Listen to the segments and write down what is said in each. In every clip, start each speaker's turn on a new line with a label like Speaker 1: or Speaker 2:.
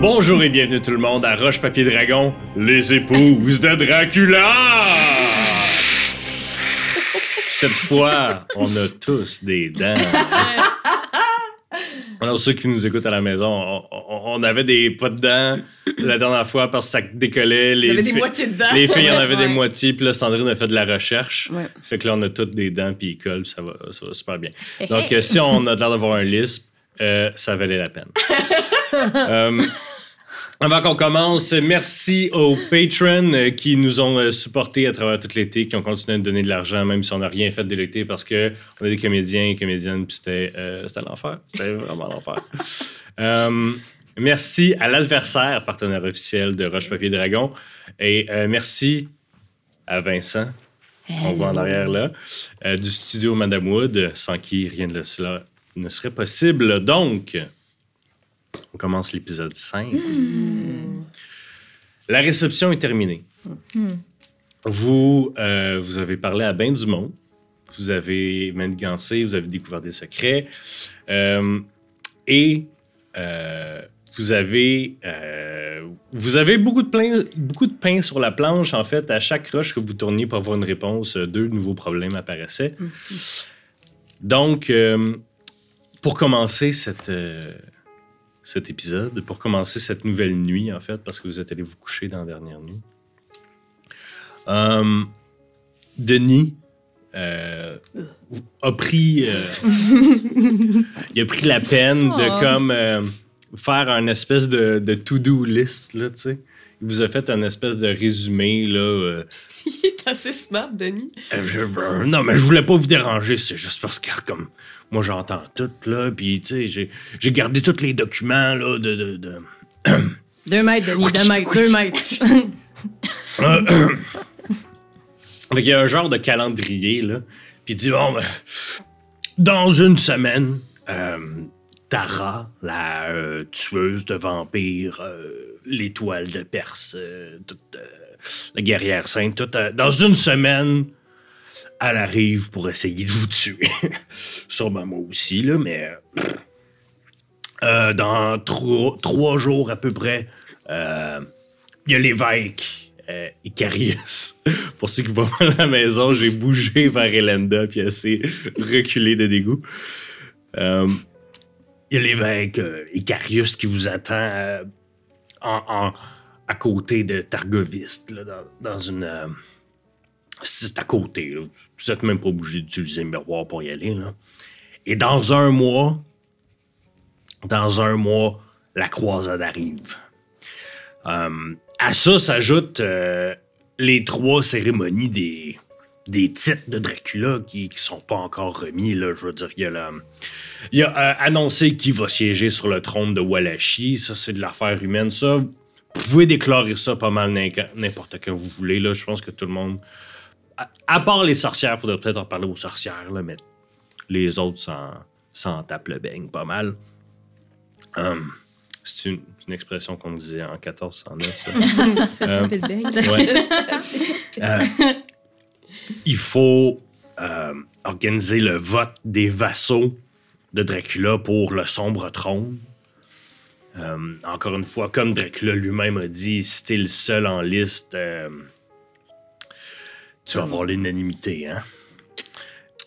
Speaker 1: Bonjour et bienvenue tout le monde à Roche Papier Dragon, les épouses de Dracula! Cette fois, on a tous des dents. Alors, ceux qui nous écoutent à la maison, on, on- on avait des pas de dents la dernière fois parce que ça décollait. Les
Speaker 2: y avait des moitiés dedans.
Speaker 1: Les filles en avaient des moitiés, puis là, Sandrine a fait de la recherche.
Speaker 2: Ouais.
Speaker 1: Fait que là, on a toutes des dents, puis ils collent, ça va, ça va super bien. Donc, euh, si on a l'air d'avoir un lisp, euh, ça valait la peine. Euh, avant qu'on commence, merci aux patrons euh, qui nous ont euh, supportés à travers tout l'été, qui ont continué à nous donner de l'argent, même si on n'a rien fait de l'été, parce que on a des comédiens et comédiennes, puis c'était euh, c'était l'enfer. C'était vraiment l'enfer. Euh, merci à l'adversaire, partenaire officiel de Roche Papier Dragon, et euh, merci à Vincent. On voit en arrière là, du studio Madame Wood, sans qui rien de cela ne serait possible. Donc, on commence l'épisode 5. La réception est terminée. Vous, euh, vous avez parlé à bien du monde. Vous avez manigancé, vous avez découvert des secrets. Euh, et euh, vous avez, euh, vous avez beaucoup de, plein- beaucoup de pain sur la planche. En fait, à chaque roche que vous tourniez pour avoir une réponse, deux nouveaux problèmes apparaissaient. Donc, euh, pour commencer cette, euh, cet épisode, pour commencer cette nouvelle nuit, en fait, parce que vous êtes allé vous coucher dans la dernière nuit, euh, Denis euh, a pris, euh, il a pris la peine de
Speaker 2: Oh.
Speaker 1: comme faire un espèce de, de to-do list, là, tu sais. Il vous a fait un espèce de résumé, là. euh,
Speaker 2: Il est assez smart, Denis.
Speaker 1: euh, je- euh, non, mais je voulais pas vous déranger, c'est juste parce que, comme, moi, j'entends tout, là, puis, tu sais, j'ai- j'ai gardé tous les documents, là, de... de, de-
Speaker 3: Deux mètres, Denis, deux mètres, deux mètres.
Speaker 1: Fait qu'il y a un genre de calendrier, là, puis il dit, bon, ben, dans une semaine, euh, Tara, la euh, tueuse de vampires, euh, l'étoile de Perse, euh, toute, euh, la guerrière sainte, euh, dans une semaine, elle arrive pour essayer de vous tuer. Sûrement moi aussi, là, mais... dans tro- trois jours à peu près, il y a l'évêque euh, Icarius. Pour ceux qui pas à la maison, j'ai bougé vers Elenda puis elle s'est reculée de dégoût. Il y a l'évêque Icarius qui vous attend à côté de Targoviste, là, dans, une. euh, c'est à côté. Vous n'êtes même pas obligé d'utiliser le miroir pour y aller. Et dans un mois, dans un mois, la croisade arrive. Euh, à ça s'ajoutent euh, les trois cérémonies des, des titres de Dracula qui ne sont pas encore remis. Là, je veux dire, il y a, la- il y a euh, annoncé qui va siéger sur le trône de Wallachie. Ça, c'est de l'affaire humaine. Ça, vous pouvez déclarer ça pas mal n'importe quand vous voulez. Là, je pense que tout le monde. À, à part les sorcières, il faudrait peut-être en parler aux sorcières, là, mais les autres s'en, tapent le beigne pas mal. Hum, c'est une, une expression qu'on disait en 1409, ça. Euh. Ouais. Euh, il faut euh, organiser le vote des vassaux de Dracula pour le sombre trône. Euh, encore une fois, comme Dracula lui-même a dit, si t'es le seul en liste, euh, tu vas avoir l'unanimité, hein?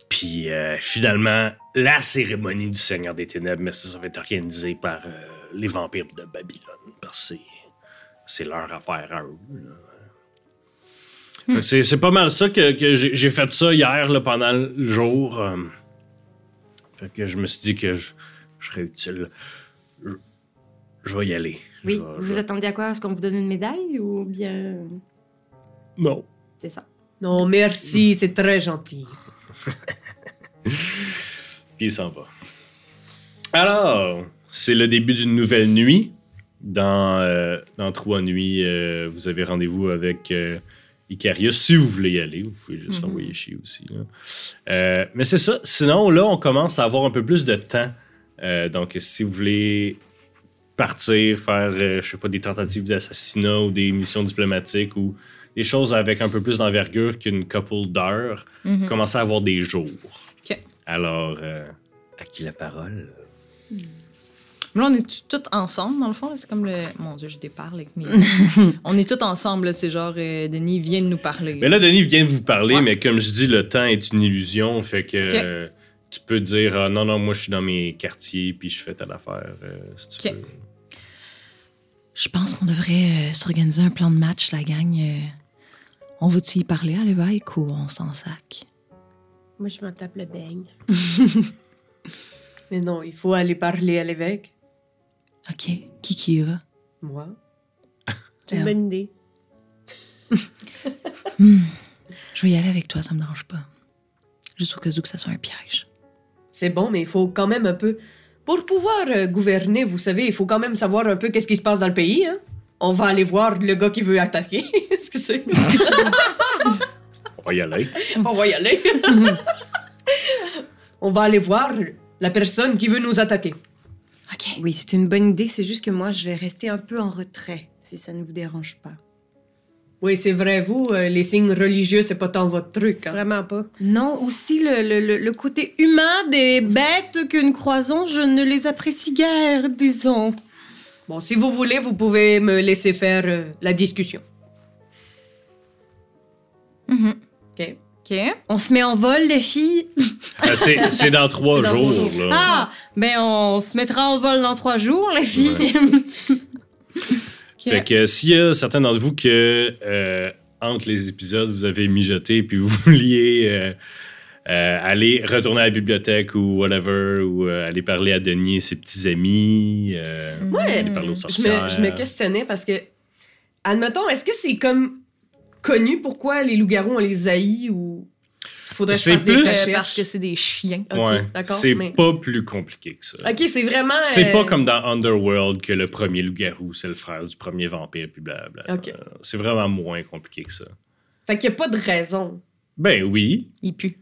Speaker 1: Puis finalement, la cérémonie du Seigneur des Ténèbres, mais ça, ça va être organisé par les vampires de Babylone, parce que c'est- c'est leur affaire à eux. là. Fait que C'est c'est pas mal ça que, que j'ai fait ça hier là, pendant le jour. euh. fait que je me suis dit que je, je serais utile. Je, je vais y aller.
Speaker 4: Oui,
Speaker 1: Je
Speaker 4: vous attendez à quoi? Est-ce qu'on vous donne une médaille ou bien?
Speaker 1: Non.
Speaker 4: C'est ça.
Speaker 2: Non, merci, c'est très gentil.
Speaker 1: Puis il s'en va. Alors, c'est le début d'une nouvelle nuit. Dans, euh, dans trois nuits, euh, vous avez rendez-vous avec euh, Icarius. Si vous voulez y aller, vous pouvez juste
Speaker 2: Mhm.
Speaker 1: l'envoyer chier aussi. là. Euh, mais c'est ça. Sinon, là, on commence à avoir un peu plus de temps. Euh, donc, si vous voulez partir, faire, euh, je sais pas, des tentatives d'assassinat ou des missions diplomatiques ou des choses avec un peu plus d'envergure qu'une couple d'heures, vous commencez à avoir des jours.
Speaker 3: Ok.
Speaker 1: Alors, euh, à qui la parole?
Speaker 5: Mais là, on est tous ensemble, dans le fond. C'est comme le. Mon Dieu, je déparle avec mes. on est tous ensemble. C'est genre, euh, Denis vient de nous parler.
Speaker 1: Mais là, Denis vient de vous parler,
Speaker 5: Ouais.
Speaker 1: mais comme je dis, le temps est une illusion. Fait que euh, tu peux dire ah, non, non, moi, je suis dans mes quartiers, puis je fais telle affaire. euh, si tu
Speaker 5: Ok.
Speaker 1: veux.
Speaker 5: Je pense qu'on devrait euh, s'organiser un plan de match, la gang. euh. On va-tu y parler à l'évêque ou on s'en sac?
Speaker 2: Moi, je m'en tape le beigne. Mais non, il faut aller parler à l'évêque.
Speaker 5: OK. Qui qui y va?
Speaker 2: Moi. C'est une bonne idée.
Speaker 5: Hmm. Je vais y aller avec toi, ça me dérange pas. Juste au cas où que ça soit un piège.
Speaker 2: C'est bon, mais il faut quand même un peu. Pour pouvoir euh, gouverner, vous savez, il faut quand même savoir un peu qu'est-ce qui se passe dans le pays. Hein? On va aller voir le gars qui veut attaquer. Est-ce que c'est.
Speaker 1: On va y aller.
Speaker 2: On va y aller. On va aller voir la personne qui veut nous attaquer.
Speaker 5: OK.
Speaker 4: Oui, c'est une bonne idée. C'est juste que moi, je vais rester un peu en retrait, si ça ne vous dérange pas.
Speaker 2: Oui, c'est vrai, vous, euh, les signes religieux, c'est pas tant votre truc. hein.
Speaker 3: Vraiment pas.
Speaker 4: Non, aussi le, le- le- côté humain des bêtes que nous croisons, je ne les apprécie guère, disons.
Speaker 2: Bon, si vous voulez, vous pouvez me laisser faire euh, la discussion.
Speaker 5: Mhm.
Speaker 2: OK?
Speaker 5: OK.
Speaker 4: On se met en vol, les filles?
Speaker 1: Ah, c'est c'est dans trois
Speaker 3: C'est dans
Speaker 1: jours. là.
Speaker 4: Ah, ben on se mettra en vol dans trois jours, les filles.
Speaker 1: Fait que s'il y a certains d'entre vous que euh, entre les épisodes, vous avez mijoté puis vous vouliez euh, euh, aller retourner à la bibliothèque ou whatever, ou euh, aller parler à Denis et ses petits amis, euh,
Speaker 2: Ouais.
Speaker 1: aller parler aux
Speaker 2: Je
Speaker 1: sorcières.
Speaker 2: me, je me questionnais parce que, admettons, est-ce que c'est comme connu pourquoi les loups-garous, on les haït ou faudrait que je
Speaker 1: C'est
Speaker 2: des
Speaker 1: plus-
Speaker 5: Euh,
Speaker 2: recherches?
Speaker 5: parce que c'est des chiens.
Speaker 2: Ok,
Speaker 1: Ouais.
Speaker 2: d'accord,
Speaker 1: C'est
Speaker 2: mais-
Speaker 1: pas plus compliqué que ça.
Speaker 2: Ok, c'est vraiment.
Speaker 1: C'est
Speaker 2: euh,
Speaker 1: pas comme dans Underworld que le premier loup-garou, c'est le frère du premier vampire, puis blablabla.
Speaker 2: Ok.
Speaker 1: Euh, C'est vraiment moins compliqué que ça.
Speaker 2: Fait qu'il y a pas de raison.
Speaker 1: Ben oui.
Speaker 5: Ils puent.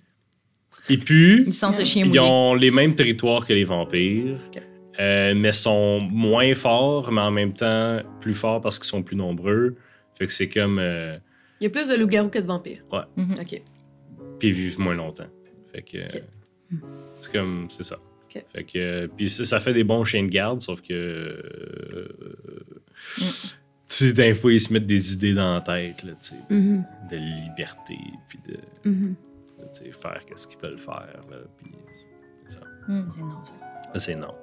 Speaker 1: Et puis,
Speaker 5: Ils sentent le chien
Speaker 1: ils
Speaker 5: mouillé.
Speaker 1: ont les mêmes territoires que les vampires,
Speaker 2: Ok.
Speaker 1: euh, mais sont moins forts, mais en même temps plus forts parce qu'ils sont plus nombreux. Fait que c'est comme. euh,
Speaker 2: Il y a plus de loups-garous que de vampires.
Speaker 1: Ouais.
Speaker 5: Mhm.
Speaker 2: Ok.
Speaker 1: puis ils vivent moins longtemps. Fait que.
Speaker 2: Ok.
Speaker 1: C'est comme. C'est ça.
Speaker 2: Ok.
Speaker 1: Fait que. euh, Puis ça, ça fait des bons chiens de garde, sauf que. euh,
Speaker 5: Mm.
Speaker 1: Tu sais, des fois, ils se mettent des idées dans la tête, là, tu sais,
Speaker 4: Mhm,
Speaker 1: de liberté, puis de,
Speaker 4: mhm.
Speaker 1: tu sais, faire qu'est-ce qu'ils veulent faire, là, puis c'est ça.
Speaker 5: C'est non, ça.
Speaker 1: Ça, c'est non.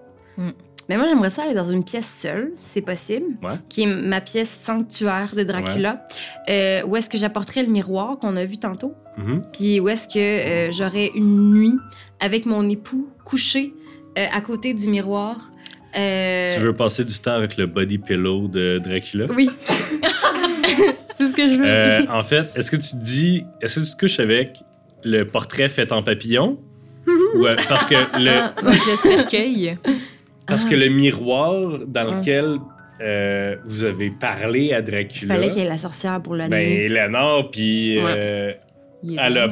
Speaker 4: Mais moi, j'aimerais ça aller dans une pièce seule, si c'est possible,
Speaker 1: Ouais.
Speaker 4: qui est ma pièce sanctuaire de Dracula, euh, où est-ce que j'apporterais le miroir qu'on a vu tantôt,
Speaker 1: Mhm.
Speaker 4: puis où est-ce que euh, j'aurais une nuit avec mon époux couché euh, à côté du miroir. Euh,
Speaker 1: Tu veux passer du temps avec le body pillow de Dracula?
Speaker 4: Oui. c'est ce que je veux.
Speaker 1: En fait, est-ce que tu te dis, est-ce que tu te couches avec le portrait fait en papillon? Ou, euh, parce que le,
Speaker 5: le cercueil.
Speaker 1: Parce que le miroir dans
Speaker 4: Ah.
Speaker 1: lequel euh, vous avez parlé à
Speaker 4: Il
Speaker 1: Dracula,
Speaker 4: fallait qu'il y ait la sorcière pour l'animer.
Speaker 1: ben Eleanor, puis euh,
Speaker 5: Il est
Speaker 1: elle a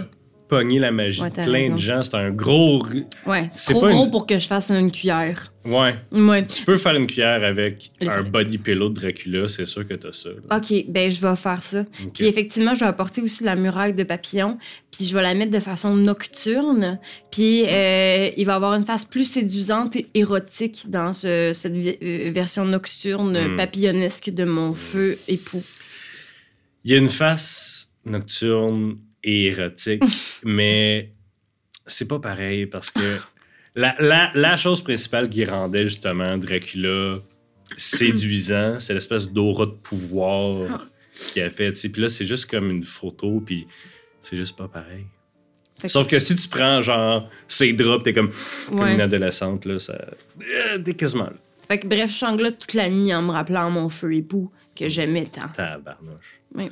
Speaker 1: pogné la magie
Speaker 4: Ouais,
Speaker 1: plein
Speaker 4: raison.
Speaker 1: de gens. C'est un gros...
Speaker 4: ouais,
Speaker 1: c'est
Speaker 4: trop
Speaker 1: pas
Speaker 4: gros
Speaker 1: une-
Speaker 4: pour que je fasse une cuillère.
Speaker 1: Ouais.
Speaker 4: Ouais.
Speaker 1: Tu peux faire une cuillère avec un body pillow de Dracula, c'est sûr que t'as ça. là.
Speaker 4: OK, ben je vais faire ça. Puis effectivement, je vais apporter aussi la muraille de papillon, puis je vais la mettre de façon nocturne, puis euh, il va avoir une face plus séduisante et érotique dans ce- cette euh, version nocturne
Speaker 1: Hmm.
Speaker 4: papillonnesque de mon feu époux.
Speaker 1: Il y a une face nocturne et érotique, mais c'est pas pareil parce que la, la- la chose principale qui rendait justement Dracula séduisant, c'est l'espèce d'aura de pouvoir qu'il a fait. Puis là, c'est juste comme une photo, puis c'est juste pas pareil.
Speaker 4: Que-
Speaker 1: Sauf que si tu prends genre ces drops, t'es comme, comme
Speaker 4: Ouais.
Speaker 1: une adolescente, là, ça. Euh, T'es quasiment là.
Speaker 4: Fait que bref, je sanglote toute la nuit en me rappelant mon feu époux que j'aimais tant.
Speaker 1: Tabarnouche.
Speaker 4: Oui.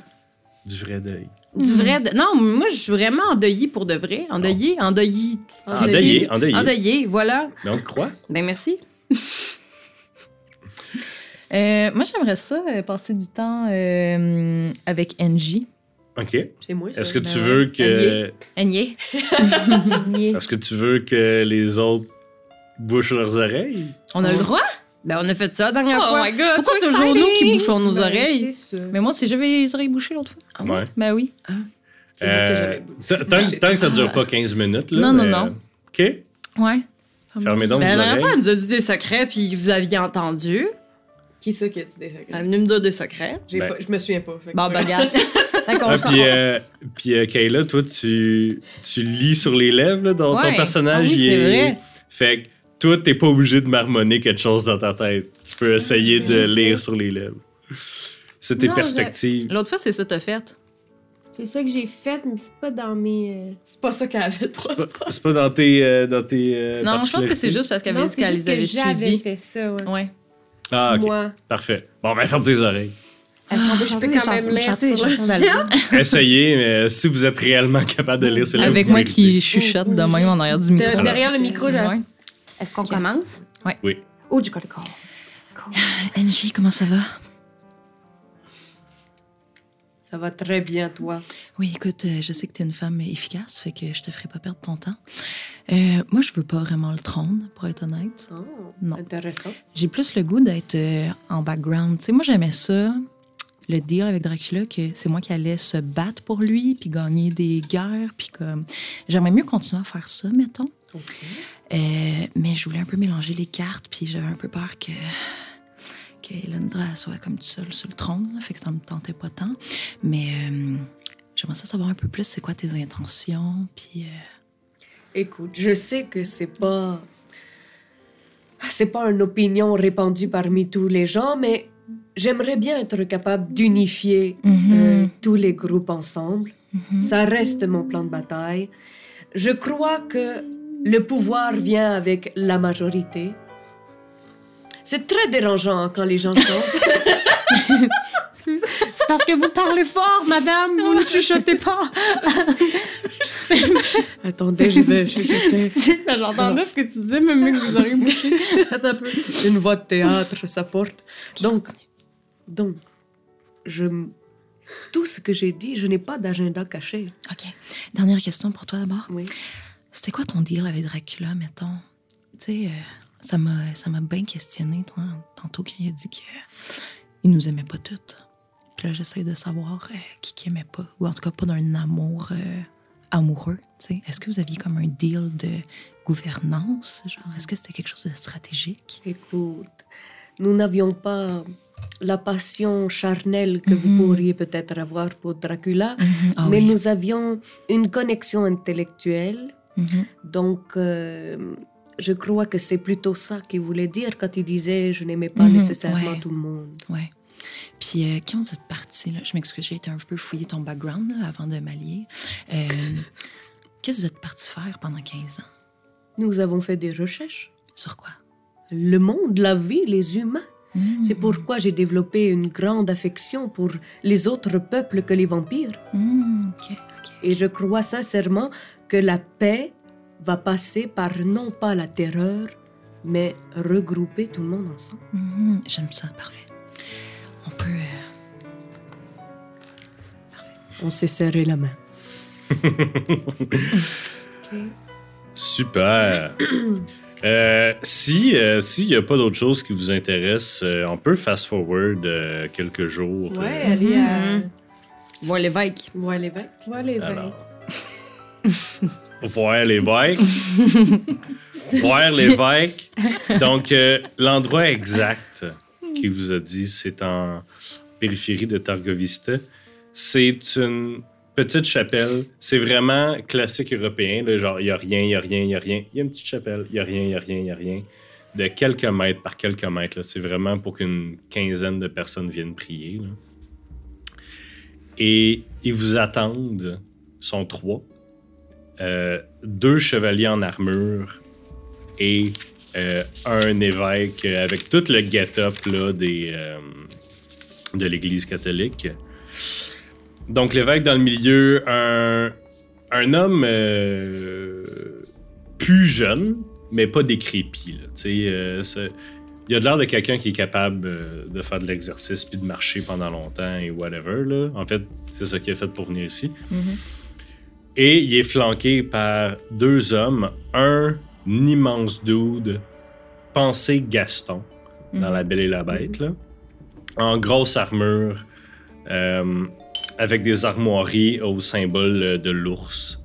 Speaker 1: Du vrai deuil.
Speaker 4: Du vrai... de- Non, moi, je suis vraiment endeuillée pour de vrai. Endeuillée, endeuillée.
Speaker 1: Endeuillé, endeuillé.
Speaker 4: Endeuillée, voilà.
Speaker 1: Mais on te croit?
Speaker 4: Ben merci.
Speaker 5: Euh, moi, j'aimerais ça, euh, passer du temps euh, avec Angie.
Speaker 1: OK.
Speaker 2: C'est moi, ça.
Speaker 1: Est-ce que
Speaker 5: Ben
Speaker 1: tu veux que.
Speaker 5: Annie.
Speaker 1: Est-ce que tu veux que les autres bouchent leurs oreilles?
Speaker 5: On a le droit?
Speaker 4: Ben, on a fait ça la dernière
Speaker 5: Oh
Speaker 4: fois.
Speaker 5: my god,
Speaker 4: Pourquoi
Speaker 5: so
Speaker 4: toujours nous qui bouchons nos
Speaker 3: Ben,
Speaker 4: oreilles?
Speaker 3: c'est ça.
Speaker 5: Mais moi aussi, j'avais les oreilles bouchées l'autre fois.
Speaker 4: Ah ouais?
Speaker 5: Ben oui.
Speaker 2: C'est moi que
Speaker 1: Euh,
Speaker 2: j'avais.
Speaker 1: tant, que ça dure pas 15 minutes, là.
Speaker 5: Non, non,
Speaker 1: mais-
Speaker 5: non.
Speaker 1: OK.
Speaker 5: Ouais.
Speaker 1: Fermez donc
Speaker 4: Ben, la
Speaker 1: vos
Speaker 4: dernière fois, elle nous a dit des secrets, puis vous aviez entendu.
Speaker 2: Qui ça qui a dit des secrets?
Speaker 4: Elle est venue me dire des secrets.
Speaker 2: J'ai
Speaker 1: Ben.
Speaker 2: pas- Je me souviens pas. fait que
Speaker 4: Bon, ben,
Speaker 2: pas grave.
Speaker 4: regarde. Fait qu'on
Speaker 1: Ah,
Speaker 4: s'en-
Speaker 1: puis, euh, puis euh, Kayla, toi, tu, tu lis sur les lèvres, là, dans ton
Speaker 4: Ouais.
Speaker 1: personnage.
Speaker 4: Ah oui,
Speaker 1: il
Speaker 4: c'est
Speaker 1: est-
Speaker 4: vrai.
Speaker 1: Fait que toi, t'es pas obligé de marmonner quelque chose dans ta tête. Tu peux essayer de lire sur les lèvres. C'est tes
Speaker 4: Non,
Speaker 1: perspectives.
Speaker 4: L'autre fois, c'est ça que t'as fait.
Speaker 6: C'est ça que j'ai fait, mais c'est pas dans mes. euh,
Speaker 2: C'est pas ça qu'elle avait trop.
Speaker 1: C'est pas, c'est pas dans tes. euh, dans tes euh,
Speaker 4: Non, je pense que c'est juste parce qu'elle avait dit
Speaker 6: c'est
Speaker 4: qu'elle
Speaker 6: juste
Speaker 4: les
Speaker 6: que
Speaker 4: avait
Speaker 6: j'avais fait ça, ouais.
Speaker 4: Ouais.
Speaker 1: Ah, ok.
Speaker 6: Moi.
Speaker 1: Parfait. Bon, ben, ferme tes oreilles.
Speaker 5: Qu'on peut
Speaker 6: je peux quand même lire sur le-?
Speaker 1: Essayez, mais si vous êtes réellement capable de lire, c'est là
Speaker 3: Avec moi qui chuchote de même en arrière du micro.
Speaker 6: De- derrière le micro, j'ai. Est-ce qu'on commence?
Speaker 1: Oui.
Speaker 6: Oh, du call call.
Speaker 5: Angie, comment ça va?
Speaker 2: Ça va très bien, toi.
Speaker 5: Oui, écoute, euh, je sais que tu es une femme efficace, fait que je te ferai pas perdre ton temps. Euh, moi, je veux pas vraiment le trône, pour être honnête.
Speaker 2: Oh,
Speaker 5: Non.
Speaker 2: Intéressant.
Speaker 5: J'ai plus le goût d'être euh, en background. Tu sais, moi, j'aimais ça, le deal avec Dracula, que c'est moi qui allais se battre pour lui, puis gagner des guerres, puis comme... J'aimerais mieux continuer à faire ça, mettons.
Speaker 2: Ok.
Speaker 5: Euh, mais je voulais un peu mélanger les cartes, puis j'avais un peu peur que que Elendra soit comme toute seule sur le trône, là, fait que ça me tentait pas tant. Mais euh, j'aimerais ça savoir un peu plus c'est quoi tes intentions, puis euh,
Speaker 2: Écoute, je sais que c'est pas. C'est pas une opinion répandue parmi tous les gens, mais j'aimerais bien être capable d'unifier euh, tous les groupes ensemble.
Speaker 5: Mhm.
Speaker 2: Ça reste mon plan de bataille. Je crois que le pouvoir vient avec la majorité. C'est très dérangeant quand les gens chantent.
Speaker 3: Excuse. C'est parce que vous parlez fort, madame. Vous ne chuchotez pas.
Speaker 2: Attendez, je vais chuchoter.
Speaker 3: J'entendais ce que tu disais, même que vous auriez bouché.
Speaker 2: Une voix de théâtre, ça porte. Donc, donc, je... Tout ce que j'ai dit, je n'ai pas d'agenda caché.
Speaker 5: OK. Dernière question pour toi d'abord.
Speaker 2: Oui.
Speaker 5: C'était quoi ton deal avec Dracula, mettons? Tu sais, euh, ça m'a ça m'a bien questionné tantôt quand il a dit que il nous aimait pas toutes. Puis là, j'essaie de savoir euh, qui qui aimait pas, ou en tout cas pas d'un amour euh, amoureux. Est-ce que vous aviez comme un deal de gouvernance? Genre, est-ce que c'était quelque chose de stratégique?
Speaker 2: Écoute, nous n'avions pas la passion charnelle que
Speaker 5: Mhm.
Speaker 2: vous pourriez peut-être avoir pour Dracula,
Speaker 5: Ah
Speaker 2: mais
Speaker 5: oui.
Speaker 2: nous avions une connexion intellectuelle.
Speaker 5: Mhm.
Speaker 2: Donc, euh, je crois que c'est plutôt ça qu'il voulait dire quand il disait je n'aimais pas
Speaker 5: Mhm,
Speaker 2: nécessairement
Speaker 5: ouais.
Speaker 2: tout le monde.
Speaker 5: Ouais. Puis euh, quand vous êtes parti, là, je m'excuse, j'ai été un peu fouiller ton background là, avant de m'allier. Euh, Qu'est-ce que vous êtes parti faire pendant 15 ans?
Speaker 2: Nous avons fait des recherches.
Speaker 5: Sur quoi?
Speaker 2: Le monde, la vie, les humains.
Speaker 5: Mhm.
Speaker 2: C'est pourquoi j'ai développé une grande affection pour les autres peuples que les vampires. Et je crois sincèrement que la paix va passer par non pas la terreur, mais regrouper tout le monde ensemble.
Speaker 5: Mhm, J'aime ça, parfait. On peut... euh,
Speaker 2: On s'est serré la main.
Speaker 1: Super. Euh, si euh, s'il n'y a pas d'autre chose qui vous intéresse, euh, on peut fast forward euh, quelques jours.
Speaker 6: Ouais,
Speaker 1: euh,
Speaker 6: aller à.
Speaker 4: Voir l'évêque.
Speaker 2: Ouais, l'évêque.
Speaker 1: Voir l'évêque. Voir l'évêque. Donc, euh, l'endroit exact qu'il vous a dit, c'est en périphérie de Targovista. C'est une petite chapelle. C'est vraiment classique européen. là, genre, il n'y a rien, il n'y a rien, il n'y a rien. Il y a une petite chapelle, il n'y a rien, il n'y a rien, il n'y a rien. De quelques mètres par quelques mètres. C'est vraiment pour qu'une quinzaine de personnes viennent prier. là. Et ils vous attendent. Sont trois. Euh, deux chevaliers en armure et euh, un évêque avec tout le get-up des, euh, de l'Église catholique. Donc l'évêque dans le milieu, un, un homme plus jeune, mais pas décrépit. là. Euh, il a de l'air de quelqu'un qui est capable euh, de faire de l'exercice puis de marcher pendant longtemps et whatever. Là. En fait, c'est ça qu'il a fait pour venir ici. Et il est flanqué par deux hommes, un immense dude, pensé Gaston, dans La Belle et la Bête, là, en grosse armure, euh, avec des armoiries au symbole de l'ours.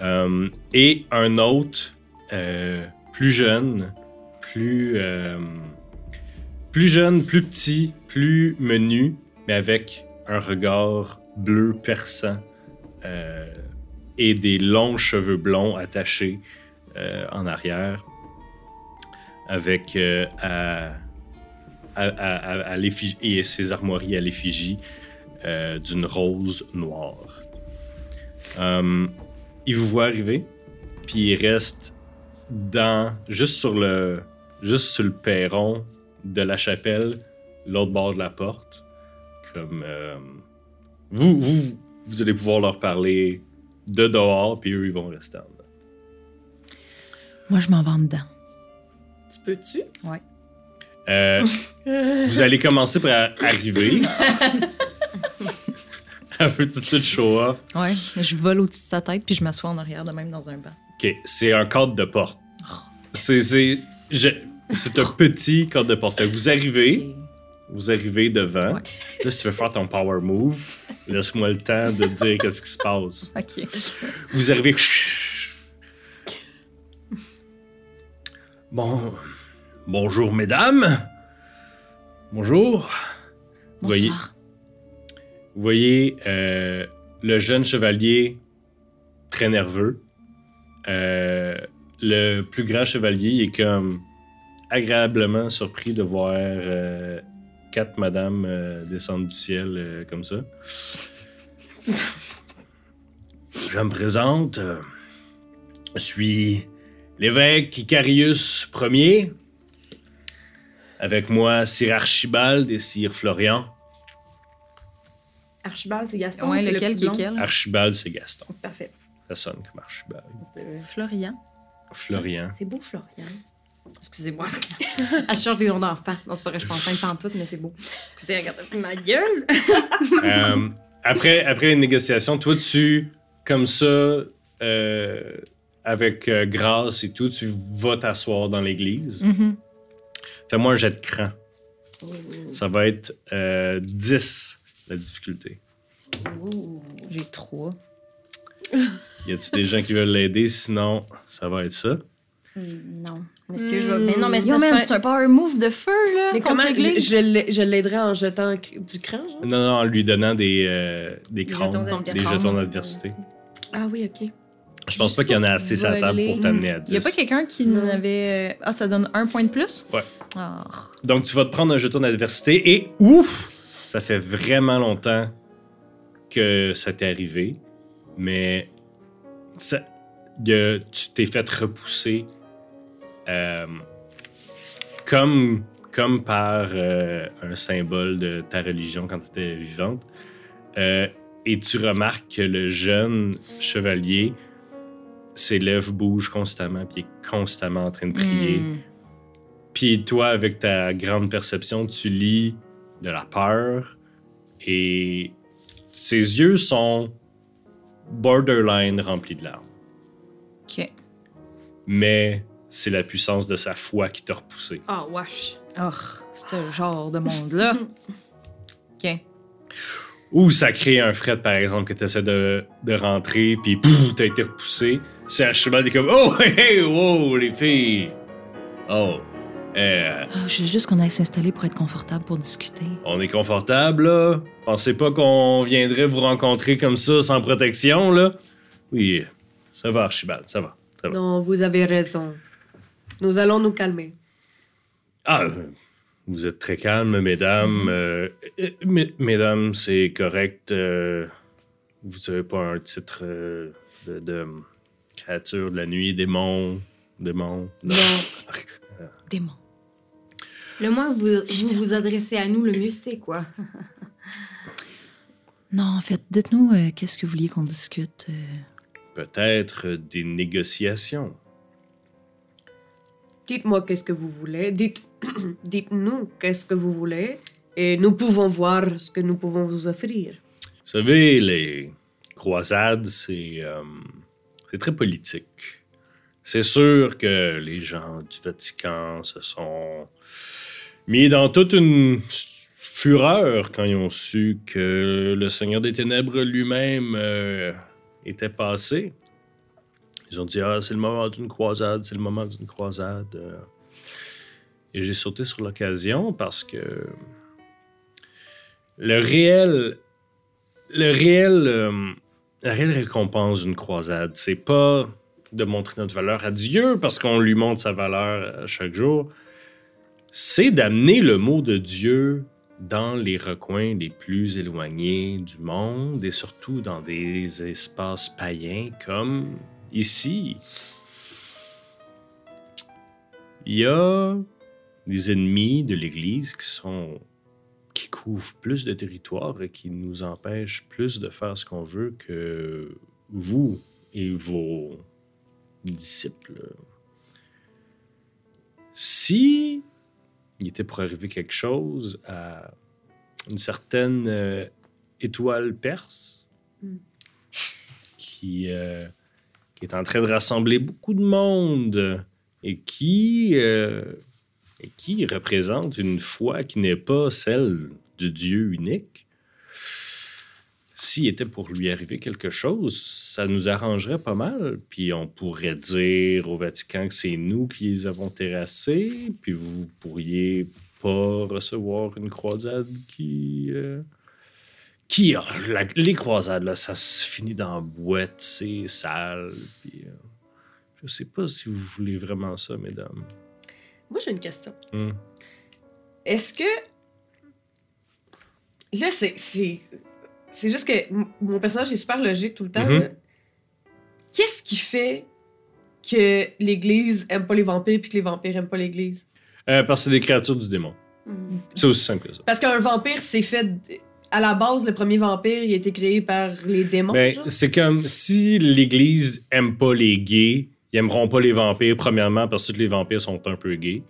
Speaker 1: Euh, et un autre, euh, plus jeune, plus, euh, plus jeune, plus petit, plus menu, mais avec un regard bleu perçant euh, et des longs cheveux blonds attachés euh, en arrière, avec à, à, à- à- et ses armoiries à l'effigie d'une rose noire. Il vous voit arriver, puis il reste dans juste sur le juste sur le perron de la chapelle, l'autre bord de la porte, comme euh, vous vous vous allez pouvoir leur parler de dehors, puis eux ils vont rester en dedans.
Speaker 5: Moi, je m'en vais en dedans.
Speaker 2: Tu peux-tu?
Speaker 1: Euh, vous allez commencer par arriver. Elle veut tout de suite show off.
Speaker 5: Ouais. Je vole au-dessus de sa tête, puis je m'assois en arrière de même dans un banc.
Speaker 1: Ok, c'est un cadre de porte. C'est c'est je- c'est un petit cadre de que vous arrivez, vous arrivez devant.
Speaker 5: Ouais.
Speaker 1: Là, si tu veux faire ton power move, laisse-moi le temps de te dire qu'est-ce qui se passe.
Speaker 5: Ok.
Speaker 1: Vous arrivez. Bon, bonjour mesdames. Bonjour. Vous voyez,
Speaker 5: Bonsoir.
Speaker 1: vous voyez euh, le jeune chevalier très nerveux. Euh, le plus grand chevalier est comme agréablement surpris de voir euh, quatre madames euh, descendre du ciel euh, comme ça. Je me présente. je suis l'évêque Icarius Ier. Avec moi, Sir Archibald et Sir Florian.
Speaker 6: Archibald, c'est Gaston.
Speaker 5: Ouais,
Speaker 6: le
Speaker 5: lequel qui est quel?
Speaker 1: Archibald, c'est Gaston.
Speaker 6: Parfait.
Speaker 1: Ça sonne comme Archibald.
Speaker 5: Florian.
Speaker 1: Florian.
Speaker 6: C'est beau, Florian.
Speaker 4: Excusez-moi. Elle cherche des noms d'enfants. Non, c'est pas vrai, je pense pas en tout, mais c'est beau. Excusez, regardez ma gueule.
Speaker 1: Euh, après, après les négociations, toi, tu, comme ça, euh, avec euh, grâce et tout, tu vas t'asseoir dans l'église.
Speaker 5: Mhm.
Speaker 1: Fais-moi un jet de cran. Ça va être euh, 10, la difficulté.
Speaker 5: J'ai trois.
Speaker 1: Y a-tu des gens qui veulent l'aider? Sinon, ça va être ça.
Speaker 4: Non. Est-ce que je vais. Mais non, mais c'est
Speaker 5: Yo,
Speaker 4: parce
Speaker 5: man,
Speaker 4: que-
Speaker 5: c'est un power move de feu, là.
Speaker 2: Mais
Speaker 5: contre
Speaker 2: comment je, je l'ai- je l'aiderais en jetant du cran, genre?
Speaker 1: Non, non, en lui donnant des, euh, des crânes,
Speaker 6: jetons
Speaker 1: des
Speaker 6: d'adversité.
Speaker 1: jetons d'adversité.
Speaker 2: Ah oui, ok.
Speaker 1: Je pense pas qu'il y en a assez sur la table pour
Speaker 2: voler.
Speaker 1: t'amener à
Speaker 5: Il y a
Speaker 1: 10.
Speaker 5: pas quelqu'un qui
Speaker 2: Non.
Speaker 5: en avait. euh, Ah, ça donne un point de plus?
Speaker 1: Ouais.
Speaker 5: Ah.
Speaker 1: Donc, tu vas te prendre un jeton d'adversité et ouf! Ça fait vraiment longtemps que ça t'est arrivé, mais ça, y a- tu t'es fait repousser euh, comme, comme par euh, un symbole de ta religion quand tu étais vivante. Euh, et tu remarques que le jeune chevalier, ses lèvres bougent constamment, puis est constamment en train de prier.
Speaker 5: Hmm.
Speaker 1: Puis toi, avec ta grande perception, tu lis de la peur et ses yeux sont borderline remplis de larmes.
Speaker 5: Ok.
Speaker 1: Mais c'est la puissance de sa foi qui t'a repoussé.
Speaker 6: Ah, wesh.
Speaker 5: Oh, ce genre de monde-là. ok.
Speaker 1: Ou ça crée un fret, par exemple, que tu essaies de, de rentrer, puis pouf, t'as été repoussé. C'est Archibald qui est comme Oh, hey, hey, wow, les filles! Oh, euh,
Speaker 5: Ah, je veux juste qu'on aille s'installer pour être confortable pour discuter.
Speaker 1: on est confortable, là? Pensez pas qu'on viendrait vous rencontrer comme ça, sans protection, là? Oui, ça va, Archibald, ça va. Ça va.
Speaker 2: Non, vous avez raison. Nous allons nous calmer.
Speaker 1: Ah, euh, vous êtes très calme, mesdames. Euh, euh, mes- mesdames, c'est correct. euh, vous n'avez pas un titre euh, de, de créature de la nuit, démon, démon.
Speaker 2: Non.
Speaker 5: Démon.
Speaker 4: Le moins que vous, vous vous adressez à nous, le mieux c'est, quoi.
Speaker 5: Non, en fait, dites-nous euh, qu'est-ce que vous vouliez qu'on discute. euh?
Speaker 1: Peut-être des négociations.
Speaker 2: Dites-moi qu'est-ce que vous voulez. Dites, dites-nous qu'est-ce que vous voulez. Et nous pouvons voir ce que nous pouvons vous offrir.
Speaker 1: Vous savez, les croisades, c'est euh, c'est très politique. C'est sûr que les gens du Vatican se sont mis dans toute une fureur quand ils ont su que le Seigneur des Ténèbres lui-même euh, était passé. Ils ont dit Ah, c'est le moment d'une croisade, c'est le moment d'une croisade. Euh, Et j'ai sauté sur l'occasion parce que le réel. Le réel. euh, la réelle récompense d'une croisade, c'est pas de montrer notre valeur à Dieu parce qu'on lui montre sa valeur à chaque jour. C'est d'amener le mot de Dieu dans les recoins les plus éloignés du monde et surtout dans des espaces païens comme ici. Il y a des ennemis de l'Église qui sont qui couvrent plus de territoire et qui nous empêchent plus de faire ce qu'on veut que vous et vos disciples. Si il était pour arriver quelque chose à une certaine euh, étoile perse
Speaker 2: Mm.
Speaker 1: qui, euh, est en train de rassembler beaucoup de monde et qui, euh, et qui représente une foi qui n'est pas celle de Dieu unique. S'il était pour lui arriver quelque chose, ça nous arrangerait pas mal. Puis on pourrait dire au Vatican que c'est nous qui les avons terrassés, puis vous pourriez pas recevoir une croisade qui. euh, qui a. la- les croisades, là, ça se finit dans la boîte, c'est sale. Puis, euh, je sais pas si vous voulez vraiment ça, mesdames.
Speaker 2: Moi, j'ai une question.
Speaker 1: Hmm.
Speaker 2: Est-ce que. Là, c'est. C'est juste que mon personnage est super logique tout le temps.
Speaker 1: Mhm.
Speaker 2: Qu'est-ce qui fait que l'Église aime pas les vampires puis que les vampires aiment pas l'Église?
Speaker 1: Euh, parce que c'est des créatures du démon.
Speaker 4: Mhm.
Speaker 1: C'est aussi simple que ça.
Speaker 2: Parce qu'un vampire, c'est fait. À la base, le premier vampire, il a été créé par les démons.
Speaker 1: Ben, c'est comme si l'Église aime pas les gays, ils aimeront pas les vampires, premièrement, parce que tous les vampires sont un peu gays.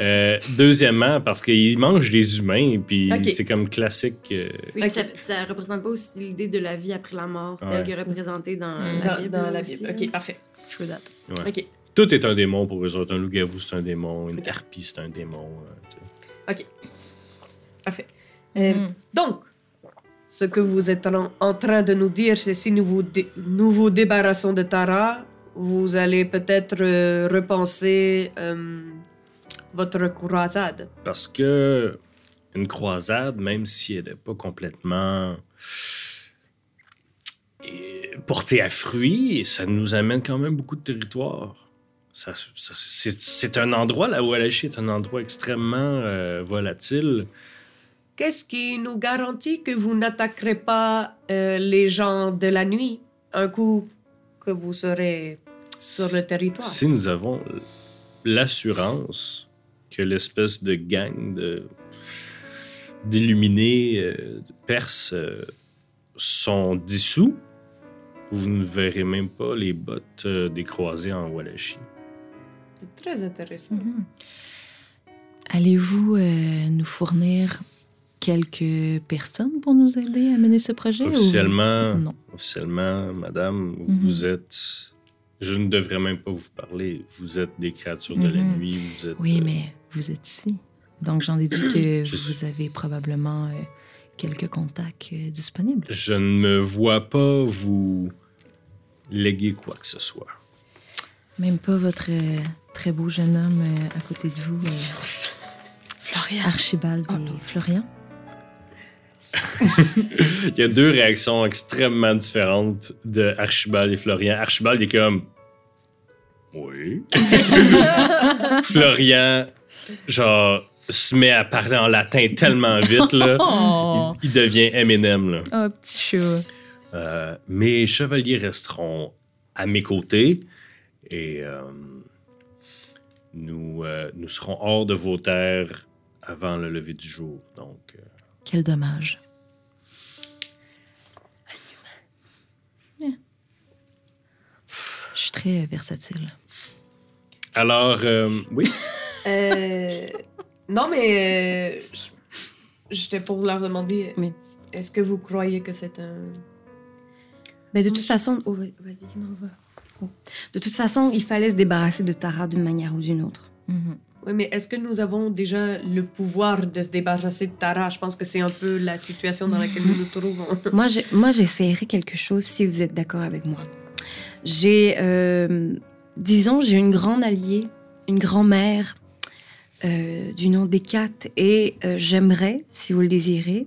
Speaker 1: Euh, deuxièmement, parce qu'ils mangent des humains, puis
Speaker 2: Ok.
Speaker 1: c'est comme classique. euh,
Speaker 4: Oui,
Speaker 2: Ok.
Speaker 4: ça, ça représente pas aussi l'idée de la vie après la mort,
Speaker 1: Ouais.
Speaker 4: telle que représentée dans
Speaker 5: Mm.
Speaker 4: la Bible.
Speaker 2: dans la Bible. Ok, parfait.
Speaker 5: True that.
Speaker 1: ouais.
Speaker 2: Ok.
Speaker 1: Tout est un démon pour eux autres. Un loup-garou, c'est un démon. Une
Speaker 2: Ok.
Speaker 1: harpie, c'est un démon. euh, tu sais.
Speaker 2: Parfait. Euh,
Speaker 5: Mhm.
Speaker 2: Donc, ce que vous êtes en, train de nous dire, c'est si nous vous, débarrassons de Tara, vous allez peut-être euh, repenser euh, votre croisade.
Speaker 1: Parce que une croisade, même si elle n'est pas complètement euh, portée à fruit, ça nous amène quand même beaucoup de territoire. Ça, c'est, un endroit, la Wallachie est un endroit extrêmement volatile.
Speaker 2: Qu'est-ce qui nous garantit que vous n'attaquerez pas euh, les gens de la nuit un coup que vous serez sur le territoire?
Speaker 1: Si nous avons l'assurance que l'espèce de gang de d'illuminés euh, perses euh, sont dissous, vous ne verrez même pas les bottes euh, des croisés en Wallachie.
Speaker 2: C'est très intéressant.
Speaker 5: Mhm. Allez-vous euh, nous fournir quelques personnes pour nous aider à mener ce projet? ou-
Speaker 1: Officiellement,
Speaker 5: Non.
Speaker 1: officiellement, madame,
Speaker 5: Mhm.
Speaker 1: vous êtes... Je ne devrais même pas vous parler. Vous êtes des créatures de la
Speaker 5: Mhm.
Speaker 1: nuit. Vous êtes,
Speaker 5: Oui,
Speaker 1: euh,
Speaker 5: mais vous êtes ici. Donc, j'en déduis que
Speaker 1: Je
Speaker 5: vous
Speaker 1: suis-
Speaker 5: avez probablement euh, quelques contacts euh, disponibles.
Speaker 1: Je ne me vois pas vous léguer quoi que ce soit.
Speaker 5: Même pas votre euh, très beau jeune homme euh, à côté de vous, euh,
Speaker 3: Florian.
Speaker 5: Archibald
Speaker 3: Oh.
Speaker 5: Florian.
Speaker 1: Il y a deux réactions extrêmement différentes de Archibald et Florian. Archibald est comme. Oui. Florian, genre, se met à parler en latin tellement vite, là.
Speaker 5: Oh,
Speaker 1: Il, il devient Eminem, là.
Speaker 5: oh petit chat.
Speaker 1: Euh, mes chevaliers resteront à mes côtés et euh, nous, euh, nous serons hors de vos terres avant le lever du jour. Donc,
Speaker 5: Quel dommage. Je suis très versatile.
Speaker 1: alors, euh, oui.
Speaker 2: Euh, non, mais euh, j'étais pour leur demander
Speaker 4: Oui.
Speaker 2: est-ce que vous croyez que c'est un.
Speaker 4: Ben, de toute façon, oh, vas- vas-y, non, va. Oh. De toute façon, il fallait se débarrasser de Tara d'une manière ou d'une autre.
Speaker 5: Mhm.
Speaker 2: Oui, mais est-ce que nous avons déjà le pouvoir de se débarrasser de Tara? Je pense que c'est un peu la situation dans laquelle nous nous trouvons.
Speaker 4: Moi, j'ai- moi, j'essaierai quelque chose si vous êtes d'accord avec moi. J'ai, euh, disons, j'ai une grande alliée, une grand-mère euh, du nom d'Hécate et euh, j'aimerais, si vous le désirez,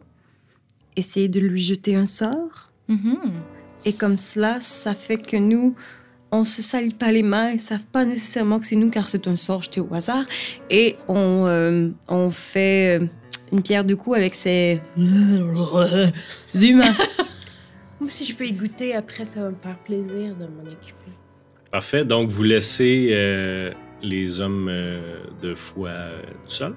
Speaker 4: essayer de lui jeter un sort.
Speaker 5: Mhm.
Speaker 4: Et comme cela, ça fait que nous, on se salit pas les mains, ils savent pas nécessairement que c'est nous car c'est un sort jeté au hasard. Et on, euh, on fait euh, une pierre de coups avec ces humains.
Speaker 6: Moi, si je peux y goûter, après, ça va me faire plaisir de m'en occuper.
Speaker 1: Parfait. Donc, vous laissez euh, les hommes euh, de foi euh, tout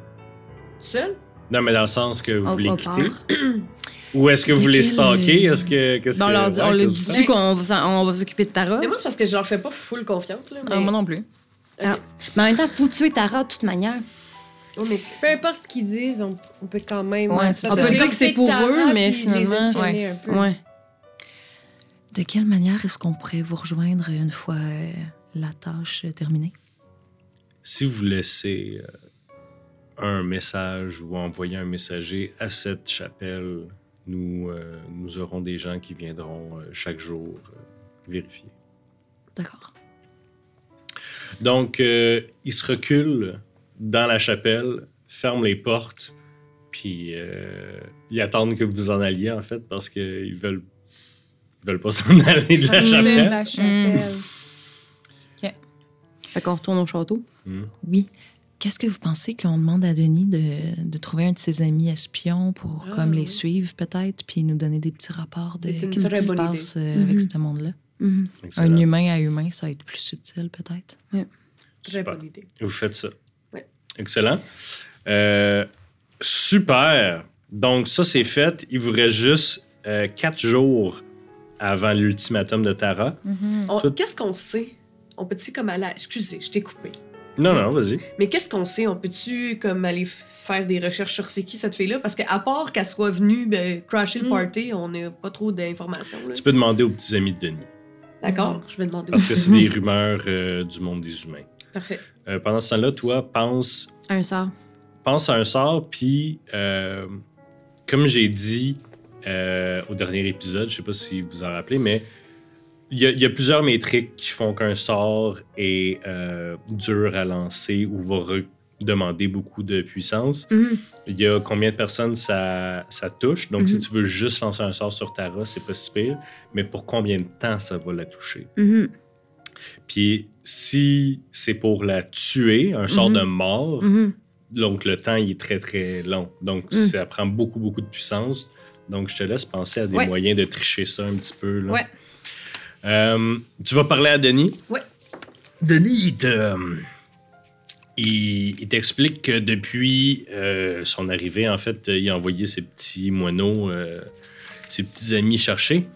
Speaker 1: seuls? Non, mais dans le sens que vous
Speaker 4: On-
Speaker 1: voulez quitter. Ou est-ce que vous stalker?
Speaker 5: euh,
Speaker 1: Est-ce que. qu'est-ce
Speaker 4: on
Speaker 1: que-
Speaker 4: leur dit, on leur dit qu'on va, va s'occuper de Tara.
Speaker 2: Mais moi, c'est parce que je leur fais pas full confiance. Là, mais...
Speaker 5: Ah, moi non plus.
Speaker 4: Mais en même temps, faut tuer Tara de toute manière.
Speaker 2: Oh, mais
Speaker 6: Peu importe ce qu'ils disent, on, on peut quand même.
Speaker 5: Ouais, c'est
Speaker 6: on
Speaker 5: ça.
Speaker 6: peut
Speaker 5: On peut
Speaker 4: dire que c'est pour eux, mais finalement,
Speaker 6: ouais. un peu.
Speaker 4: Ouais.
Speaker 5: De quelle manière est-ce qu'on pourrait vous rejoindre une fois euh, la tâche terminée?
Speaker 1: Si vous laissez euh, un message ou envoyez un messager à cette chapelle, nous, euh, nous aurons des gens qui viendront euh, chaque jour euh, vérifier.
Speaker 5: D'accord.
Speaker 1: Donc, euh, ils se reculent dans la chapelle, ferment les portes, puis euh, ils attendent que vous en alliez, en fait, parce qu'ils veulent, ils veulent pas s'en aller de la chapelle.
Speaker 6: la chapelle.
Speaker 4: Fait qu'on retourne au château.
Speaker 1: Hmm.
Speaker 5: Oui. Qu'est-ce que vous pensez qu'on demande à Denis de, de trouver un de ses amis espions pour
Speaker 2: Ah,
Speaker 5: comme les
Speaker 2: oui.
Speaker 5: suivre peut-être, puis nous donner des petits rapports de
Speaker 2: très
Speaker 5: qui se passe euh,
Speaker 4: idée.
Speaker 5: avec
Speaker 4: Mhm.
Speaker 5: ce monde-là?
Speaker 4: Mhm.
Speaker 5: Un humain à humain, ça va être plus subtil peut-être.
Speaker 2: très
Speaker 1: Super.
Speaker 2: bonne idée.
Speaker 1: Vous faites ça.
Speaker 2: Ouais.
Speaker 1: Excellent. Euh, super. Donc, ça, c'est fait. Il vous reste juste euh, quatre jours avant l'ultimatum de Tara. Tout-
Speaker 2: Qu'est-ce qu'on sait? On peut-tu comme aller... à- Excusez, je t'ai coupé.
Speaker 1: Non, non, vas-y.
Speaker 2: Mais qu'est-ce qu'on sait? On peut-tu comme aller faire des recherches sur c'est qui cette fille-là? Parce qu'à part qu'elle soit venue ben, crasher le
Speaker 6: Mm.
Speaker 2: party, on n'a pas trop d'informations. là.
Speaker 1: Tu peux demander aux petits amis de Denis.
Speaker 2: D'accord? Je vais demander.
Speaker 1: Parce que c'est des rumeurs euh, du monde des humains.
Speaker 2: Parfait.
Speaker 1: Euh, pendant ce temps-là, toi, pense,
Speaker 4: Un sort.
Speaker 1: pense à un sort, puis euh, comme j'ai dit euh, au dernier épisode, je sais pas si vous en rappelez, mais il y, a- il y a plusieurs métriques qui font qu'un sort est euh, dur à lancer ou va demander beaucoup de puissance.
Speaker 4: Mhm.
Speaker 1: Il y a combien de personnes ça, ça touche? Donc, si
Speaker 4: Mhm.
Speaker 1: tu veux juste lancer un sort sur Tara, c'est pas si pire. Mais pour combien de temps ça va la toucher?
Speaker 4: Mhm.
Speaker 1: Puis si c'est pour la tuer, un sort de mort, donc le temps il est très très long. Donc
Speaker 4: Mm.
Speaker 1: ça prend beaucoup beaucoup de puissance. Donc je te laisse penser à des
Speaker 4: Ouais.
Speaker 1: moyens de tricher ça un petit peu. Là.
Speaker 4: Ouais.
Speaker 1: Euh, tu vas parler à Denis?
Speaker 2: Ouais.
Speaker 1: Denis, il te- il, il t'explique que depuis euh, son arrivée, en fait, il a envoyé ses petits moineaux, euh, ses petits amis chercher.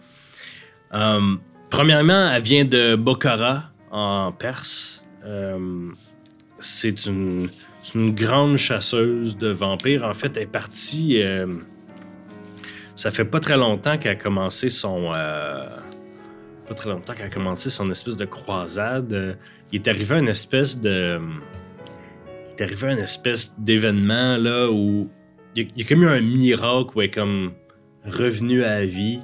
Speaker 1: Euh, premièrement, elle vient de Bokhara, en Perse. Euh, c'est une, une grande chasseuse de vampires. En fait, elle est partie. euh, ça fait pas très longtemps qu'elle a commencé son. Pas très longtemps qu'elle a commencé son espèce de croisade. Euh, Il est arrivé une espèce de. Il est arrivé une espèce d'événement là où. Il y, a, il comme eu un miracle où elle est comme revenue à la vie.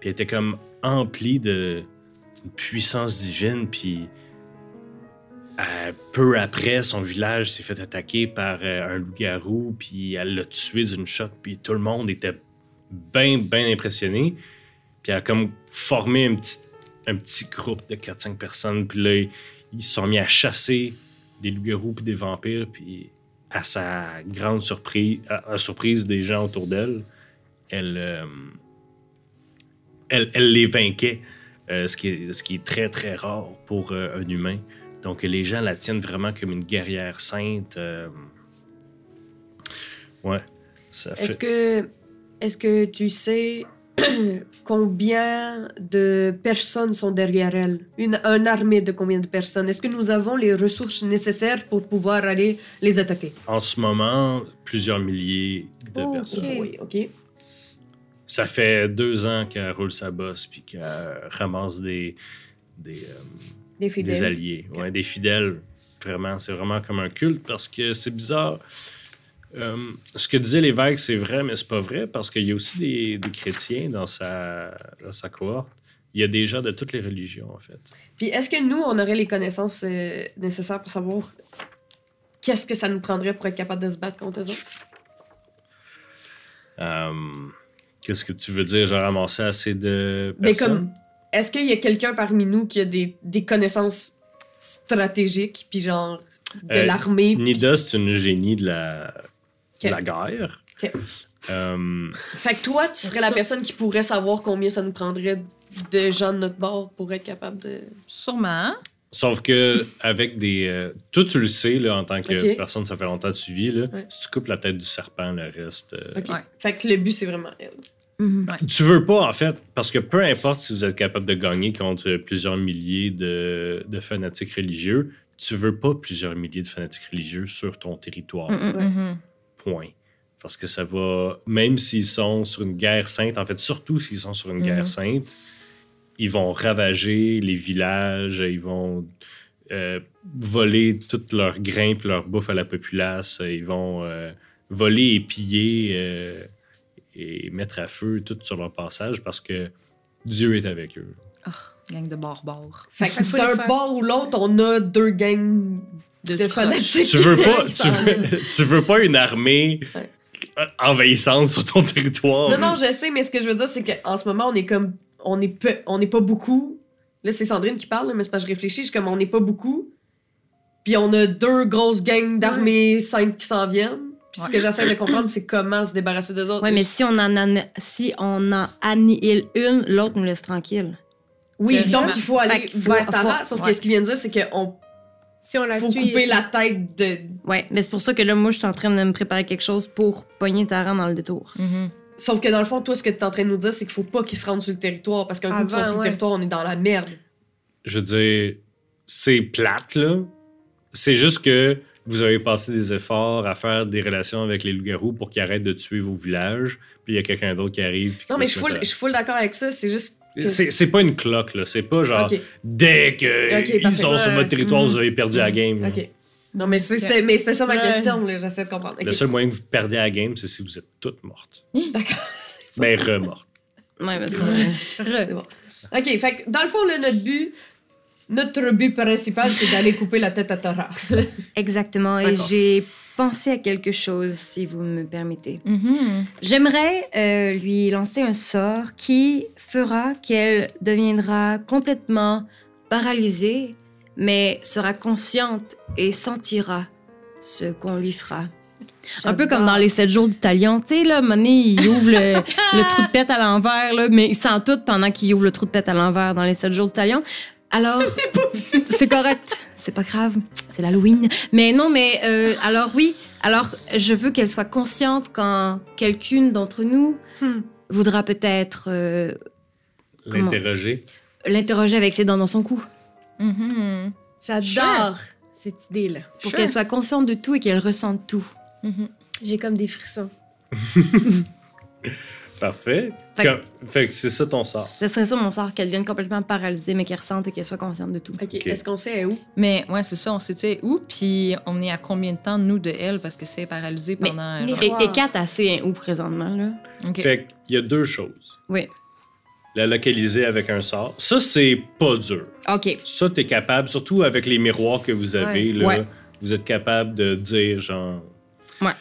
Speaker 1: Puis elle était comme emplie de puissance divine. Puis euh, peu après, son village s'est fait attaquer par euh, un loup-garou, puis elle l'a tué d'une shot, puis tout le monde était bien, bien impressionné. Puis elle a comme formé un petit, un petit groupe de 4-5 personnes, puis là, ils, se sont mis à chasser des loups-garous puis des vampires, puis à sa grande surprise, à, à la surprise des gens autour d'elle, elle, euh, elle, elle les vainquait, euh, ce, qui est, ce qui est très, très rare pour euh, un humain. Donc, les gens la tiennent vraiment comme une guerrière sainte. Ouais. Ça fait...
Speaker 2: Est-ce que, est que tu sais combien de personnes sont derrière elle? Une, une armée de combien de personnes? Est-ce que nous avons les ressources nécessaires pour pouvoir aller les attaquer?
Speaker 1: En ce moment, plusieurs milliers de
Speaker 6: Oh,
Speaker 1: personnes.
Speaker 6: Ok.
Speaker 2: Oui, OK.
Speaker 1: Ça fait deux ans qu'elle roule sa bosse puis qu'elle ramasse des, des, euh,
Speaker 2: Des
Speaker 1: des
Speaker 2: fidèles.
Speaker 1: alliés, ouais, des fidèles. Vraiment, c'est vraiment comme un culte parce que c'est bizarre. Euh, ce que disait l'évêque, c'est vrai, mais c'est pas vrai parce qu'il y a aussi des, des chrétiens dans sa, dans sa cohorte. Il y a des gens de toutes les religions, en fait.
Speaker 2: Puis est-ce que nous, on aurait les connaissances euh, nécessaires pour savoir qu'est-ce que ça nous prendrait pour être capable de se battre contre eux autres?
Speaker 1: Euh, Qu'est-ce que tu veux dire? J'ai ramassé assez de
Speaker 2: Mais
Speaker 1: personnes?
Speaker 2: comme, est-ce qu'il y a quelqu'un parmi nous qui a des, des connaissances stratégiques, puis genre de
Speaker 1: Euh,
Speaker 2: l'armée?
Speaker 1: Nida, c'est une génie de la, la guerre. Euh,
Speaker 2: Fait que toi, tu serais la personne qui pourrait savoir combien ça nous prendrait de gens de notre bord pour être capable de.
Speaker 3: Sûrement.
Speaker 1: sauf que avec des. euh, toi, tu le sais, là, en tant que personne, ça fait longtemps que tu vis, là,
Speaker 2: Ouais.
Speaker 1: si tu coupes la tête du serpent, le reste. euh.
Speaker 3: Ouais.
Speaker 2: Fait que le but, c'est vraiment elle.
Speaker 4: Mhm.
Speaker 1: Tu veux pas, en fait, parce que peu importe si vous êtes capable de gagner contre plusieurs milliers de, de fanatiques religieux, tu veux pas plusieurs milliers de fanatiques religieux sur ton territoire.
Speaker 4: Mhm.
Speaker 3: Mhm.
Speaker 1: Point. Parce que ça va, même s'ils sont sur une guerre sainte, en fait, surtout s'ils sont sur une
Speaker 3: Mhm.
Speaker 1: guerre sainte, ils vont ravager les villages, ils vont euh, voler toutes leurs grains et leur bouffe à la populace, ils vont euh, voler et piller euh, et mettre à feu tout sur leur passage parce que Dieu est avec eux.
Speaker 3: Ah, gang de barbares.
Speaker 2: Fait que d'un bord ou l'autre, on a deux gangs
Speaker 3: De,
Speaker 2: de fanatiques.
Speaker 1: Tu veux pas, tu veux, tu veux pas une armée
Speaker 2: Ouais.
Speaker 1: envahissante sur ton territoire.
Speaker 2: Non, non, je sais, mais ce que je veux dire, c'est qu'en ce moment, on est comme. On est, peu, on n'est pas beaucoup. Là, c'est Sandrine qui parle, mais c'est parce que je réfléchis. Je suis comme, on n'est pas beaucoup. Puis on a deux grosses gangs d'armées saintes qui s'en viennent. Puis ce
Speaker 3: Ouais.
Speaker 2: que j'essaie de comprendre, c'est comment se débarrasser d'eux autres.
Speaker 4: Ouais, mais si on en, an- si on en annihile une, l'autre nous laisse tranquille.
Speaker 2: Oui, donc il faut aller vers sauf
Speaker 3: ouais.
Speaker 2: que ce qu'il vient de dire, c'est qu'on
Speaker 6: Si on la
Speaker 2: faut
Speaker 6: tue,
Speaker 2: couper
Speaker 6: il-
Speaker 2: la tête de.
Speaker 4: Ouais, mais c'est pour ça que là, moi, je suis en train de me préparer quelque chose pour pogner Taran dans le détour.
Speaker 3: Mhm.
Speaker 2: Sauf que dans le fond, toi, ce que tu es en train de nous dire, c'est qu'il faut pas qu'ils se rendent sur le territoire. Parce qu'un coup qu'ils sont
Speaker 6: Avant,
Speaker 2: sur le territoire, on est dans la merde.
Speaker 1: je veux dire, c'est plate, là. C'est juste que vous avez passé des efforts à faire des relations avec les loups-garous pour qu'ils arrêtent de tuer vos villages, puis il y a quelqu'un d'autre qui arrive.
Speaker 2: Non, mais
Speaker 1: se
Speaker 2: je suis full,
Speaker 1: mettre
Speaker 2: je suis full d'accord avec ça. C'est juste. Que-
Speaker 1: C'est c'est pas une cloque, là. C'est pas genre, dès qu'ils
Speaker 2: Ok, parfait.
Speaker 1: sont sur
Speaker 6: Ouais.
Speaker 1: votre territoire,
Speaker 3: Mhm.
Speaker 1: vous avez perdu la game. là.
Speaker 2: Ok. Non, mais c'est- c'était mais c'était ça ma
Speaker 6: Ouais.
Speaker 2: question. là, J'essaie de comprendre.
Speaker 1: Le seul moyen que vous perdez la game, c'est si vous êtes toutes mortes.
Speaker 2: D'accord.
Speaker 1: Ben, remortes.
Speaker 4: Ouais, parce que.
Speaker 2: Bon. Ok, fait que dans le fond, là, notre but. Notre but principal, c'est d'aller couper la tête à Tara.
Speaker 4: Exactement. Et
Speaker 2: D'accord.
Speaker 4: j'ai pensé à quelque chose, si vous me permettez.
Speaker 3: Mhm.
Speaker 4: J'aimerais euh, lui lancer un sort qui fera qu'elle deviendra complètement paralysée, mais sera consciente et sentira ce qu'on lui fera. Un peu comme dans les 7 jours du talion. Tu sais, là, Monet, il ouvre le, le trou de pète à l'envers, là, mais il sent tout pendant qu'il ouvre le trou de pète à l'envers dans les 7 jours du talion. Alors, c'est correct. C'est pas grave. C'est l'Halloween. Mais non, mais euh, alors oui. Alors, je veux qu'elle soit consciente quand quelqu'une d'entre nous
Speaker 2: Hmm.
Speaker 4: voudra peut-être euh?
Speaker 1: L'interroger.
Speaker 4: l'interroger avec ses dents dans son cou.
Speaker 3: Mhm.
Speaker 6: J'adore cette idée-là.
Speaker 4: Pour
Speaker 3: Sure.
Speaker 4: qu'elle soit consciente de tout et qu'elle ressente tout.
Speaker 3: Mhm.
Speaker 6: J'ai comme des frissons.
Speaker 1: Parfait.
Speaker 4: Fait-
Speaker 1: que c'est ça ton sort.
Speaker 4: Ce serait ça mon sort, qu'elle devienne complètement paralysée, mais qu'elle ressente et qu'elle soit consciente de tout.
Speaker 2: Ok, est-ce qu'on sait où?
Speaker 3: Mais ouais, c'est ça, on sait tu sais, où, puis on est à combien de temps, nous, de elle, parce que c'est paralysé pendant...
Speaker 6: mais-
Speaker 3: genre-
Speaker 4: Et, et Kat, assez où présentement, là?
Speaker 3: Ok.
Speaker 1: Fait qu'il y a deux choses.
Speaker 4: Oui.
Speaker 1: La localiser avec un sort. Ça, c'est pas dur.
Speaker 4: OK.
Speaker 1: Ça, t'es capable, surtout avec les miroirs que vous avez, là,
Speaker 4: Ouais.
Speaker 1: vous êtes capable de dire, genre...
Speaker 4: Ouais.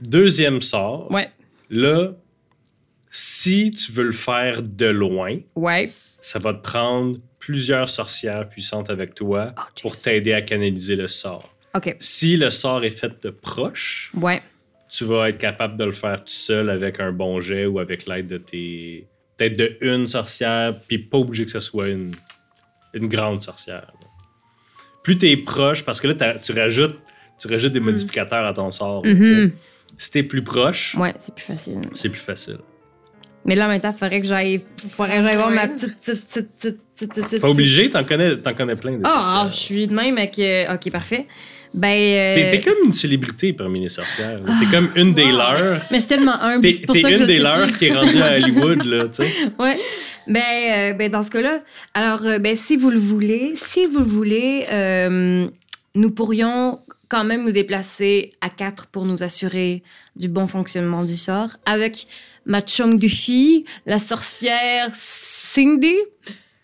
Speaker 1: Deuxième sort.
Speaker 4: Ouais.
Speaker 1: Là, si tu veux le faire de loin,
Speaker 4: Ouais.
Speaker 1: ça va te prendre plusieurs sorcières puissantes avec toi
Speaker 4: Oh,
Speaker 1: pour t'aider à canaliser le sort.
Speaker 4: OK.
Speaker 1: Si le sort est fait de proche,
Speaker 4: Ouais.
Speaker 1: tu vas être capable de le faire tout seul avec un bon jet ou avec l'aide de tes. Peut-être de une sorcière, puis pas obligé que ce soit une, une grande sorcière. Plus t'es proche, parce que là, tu rajoutes, tu rajoutes des modificateurs à ton sort.
Speaker 4: Mhm.
Speaker 1: Si t'es plus proche,
Speaker 4: Ouais, c'est plus facile.
Speaker 1: c'est plus facile.
Speaker 4: Mais là, en même temps, il faudrait que j'aille faudrait que j'aille voir ma petite, petite, petite, petite.
Speaker 1: Pas obligé, t'en connais, t'en connais plein de
Speaker 4: Ah, ah, je suis de même avec... euh, OK, parfait. Ben... euh,
Speaker 1: T'es t'es comme une célébrité parmi les sorcières. T'es comme une des leurs.
Speaker 4: Mais je suis tellement humble,
Speaker 1: T'es
Speaker 4: c'est pour
Speaker 1: t'es
Speaker 4: ça que je
Speaker 1: une des
Speaker 4: sais
Speaker 1: leurs
Speaker 4: plus.
Speaker 1: qui est rendue à Hollywood, là, tu sais.
Speaker 4: Ouais. Ben, euh, ben dans ce cas-là, alors euh, ben si vous le voulez, si vous le voulez, euh, nous pourrions quand même nous déplacer à quatre pour nous assurer du bon fonctionnement du sort, avec ma chum de fille, la sorcière Cindy.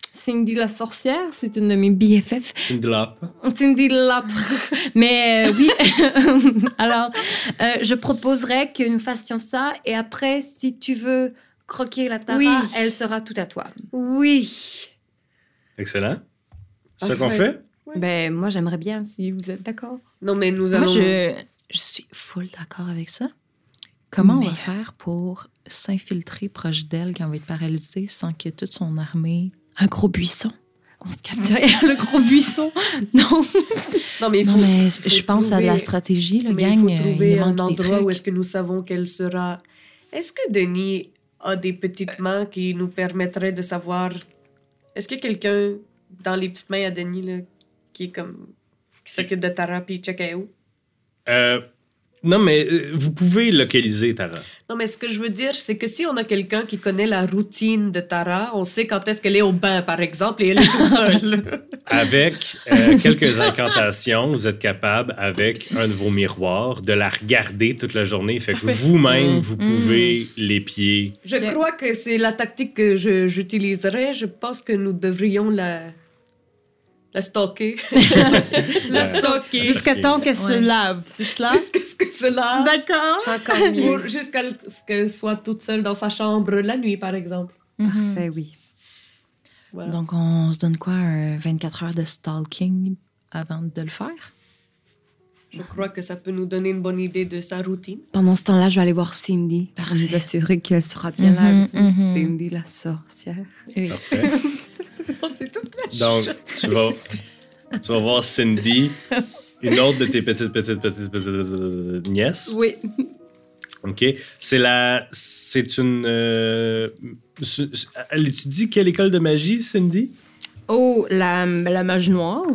Speaker 4: Cindy la sorcière, c'est une de mes BFF.
Speaker 1: Cindy Lap.
Speaker 4: Cindy Lap. Mais euh, oui, alors euh, je proposerais que nous fassions ça et après, si tu veux croquer la Tara,
Speaker 2: Oui.
Speaker 4: elle sera tout à toi.
Speaker 2: Oui.
Speaker 1: Excellent. C'est ça qu'on fait?
Speaker 2: Ouais.
Speaker 4: Ben moi j'aimerais bien si vous êtes d'accord.
Speaker 2: Non, mais nous
Speaker 5: Moi,
Speaker 2: allons...
Speaker 5: je, je suis full d'accord avec ça. Comment on va faire pour s'infiltrer proche d'elle quand on va être paralysé sans que toute son armée.
Speaker 4: Un gros buisson. On se cache derrière le gros buisson. Non.
Speaker 2: Non, mais il faut...
Speaker 5: Non, mais
Speaker 2: faut
Speaker 5: je pense à de la
Speaker 2: trouver-
Speaker 5: stratégie, le
Speaker 2: mais
Speaker 5: gang.
Speaker 2: il faut
Speaker 5: euh,
Speaker 2: trouver
Speaker 5: il
Speaker 2: un
Speaker 5: manque des
Speaker 2: endroit
Speaker 5: trucs.
Speaker 2: où est-ce que nous savons qu'elle sera... Est-ce que Denis a des petites mains qui nous permettraient de savoir... Est-ce que quelqu'un dans les petites mains à Denis, là, qui est comme... qui s'occupe de Tara, puis check où?
Speaker 1: Euh, non, mais euh, vous pouvez localiser Tara.
Speaker 2: Non, mais ce que je veux dire, c'est que si on a quelqu'un qui connaît la routine de Tara, on sait quand est-ce qu'elle est au bain, par exemple, et elle est toute seule.
Speaker 1: Avec euh, quelques incantations, vous êtes capable, avec un de vos miroirs, de la regarder toute la journée. Fait que vous-même,
Speaker 4: Mm.
Speaker 1: vous pouvez l'épier.
Speaker 2: Je crois que c'est la tactique que je- j'utiliserais. Je pense que nous devrions la, la stalker.
Speaker 1: La
Speaker 4: stocker. Jusqu'à temps qu'elle se lave, c'est cela?
Speaker 2: Jusqu'à ce que cela...
Speaker 4: D'accord.
Speaker 2: Encore mieux. Jusqu'à ce qu'elle soit toute seule dans sa chambre la nuit, par exemple.
Speaker 5: Mhm.
Speaker 4: Parfait, oui.
Speaker 2: Voilà.
Speaker 5: Donc, on se donne quoi, un 24 heures de stalking avant de le faire?
Speaker 2: Je crois que ça peut nous donner une bonne idée de sa routine.
Speaker 4: Pendant ce temps-là, je vais aller voir Cindy pour nous assurer qu'elle sera bien là avec nous.
Speaker 5: mhm.
Speaker 4: Cindy la sorcière.
Speaker 1: Parfait.
Speaker 2: C'est tout.
Speaker 1: Donc, tu vas, tu vas voir Cindy, une autre de tes petites, petites, petites, petites, petites nièces.
Speaker 4: Oui.
Speaker 1: OK. C'est la. C'est une. euh, elle étudie quelle école de magie, Cindy?
Speaker 4: Oh, la, la mage noire.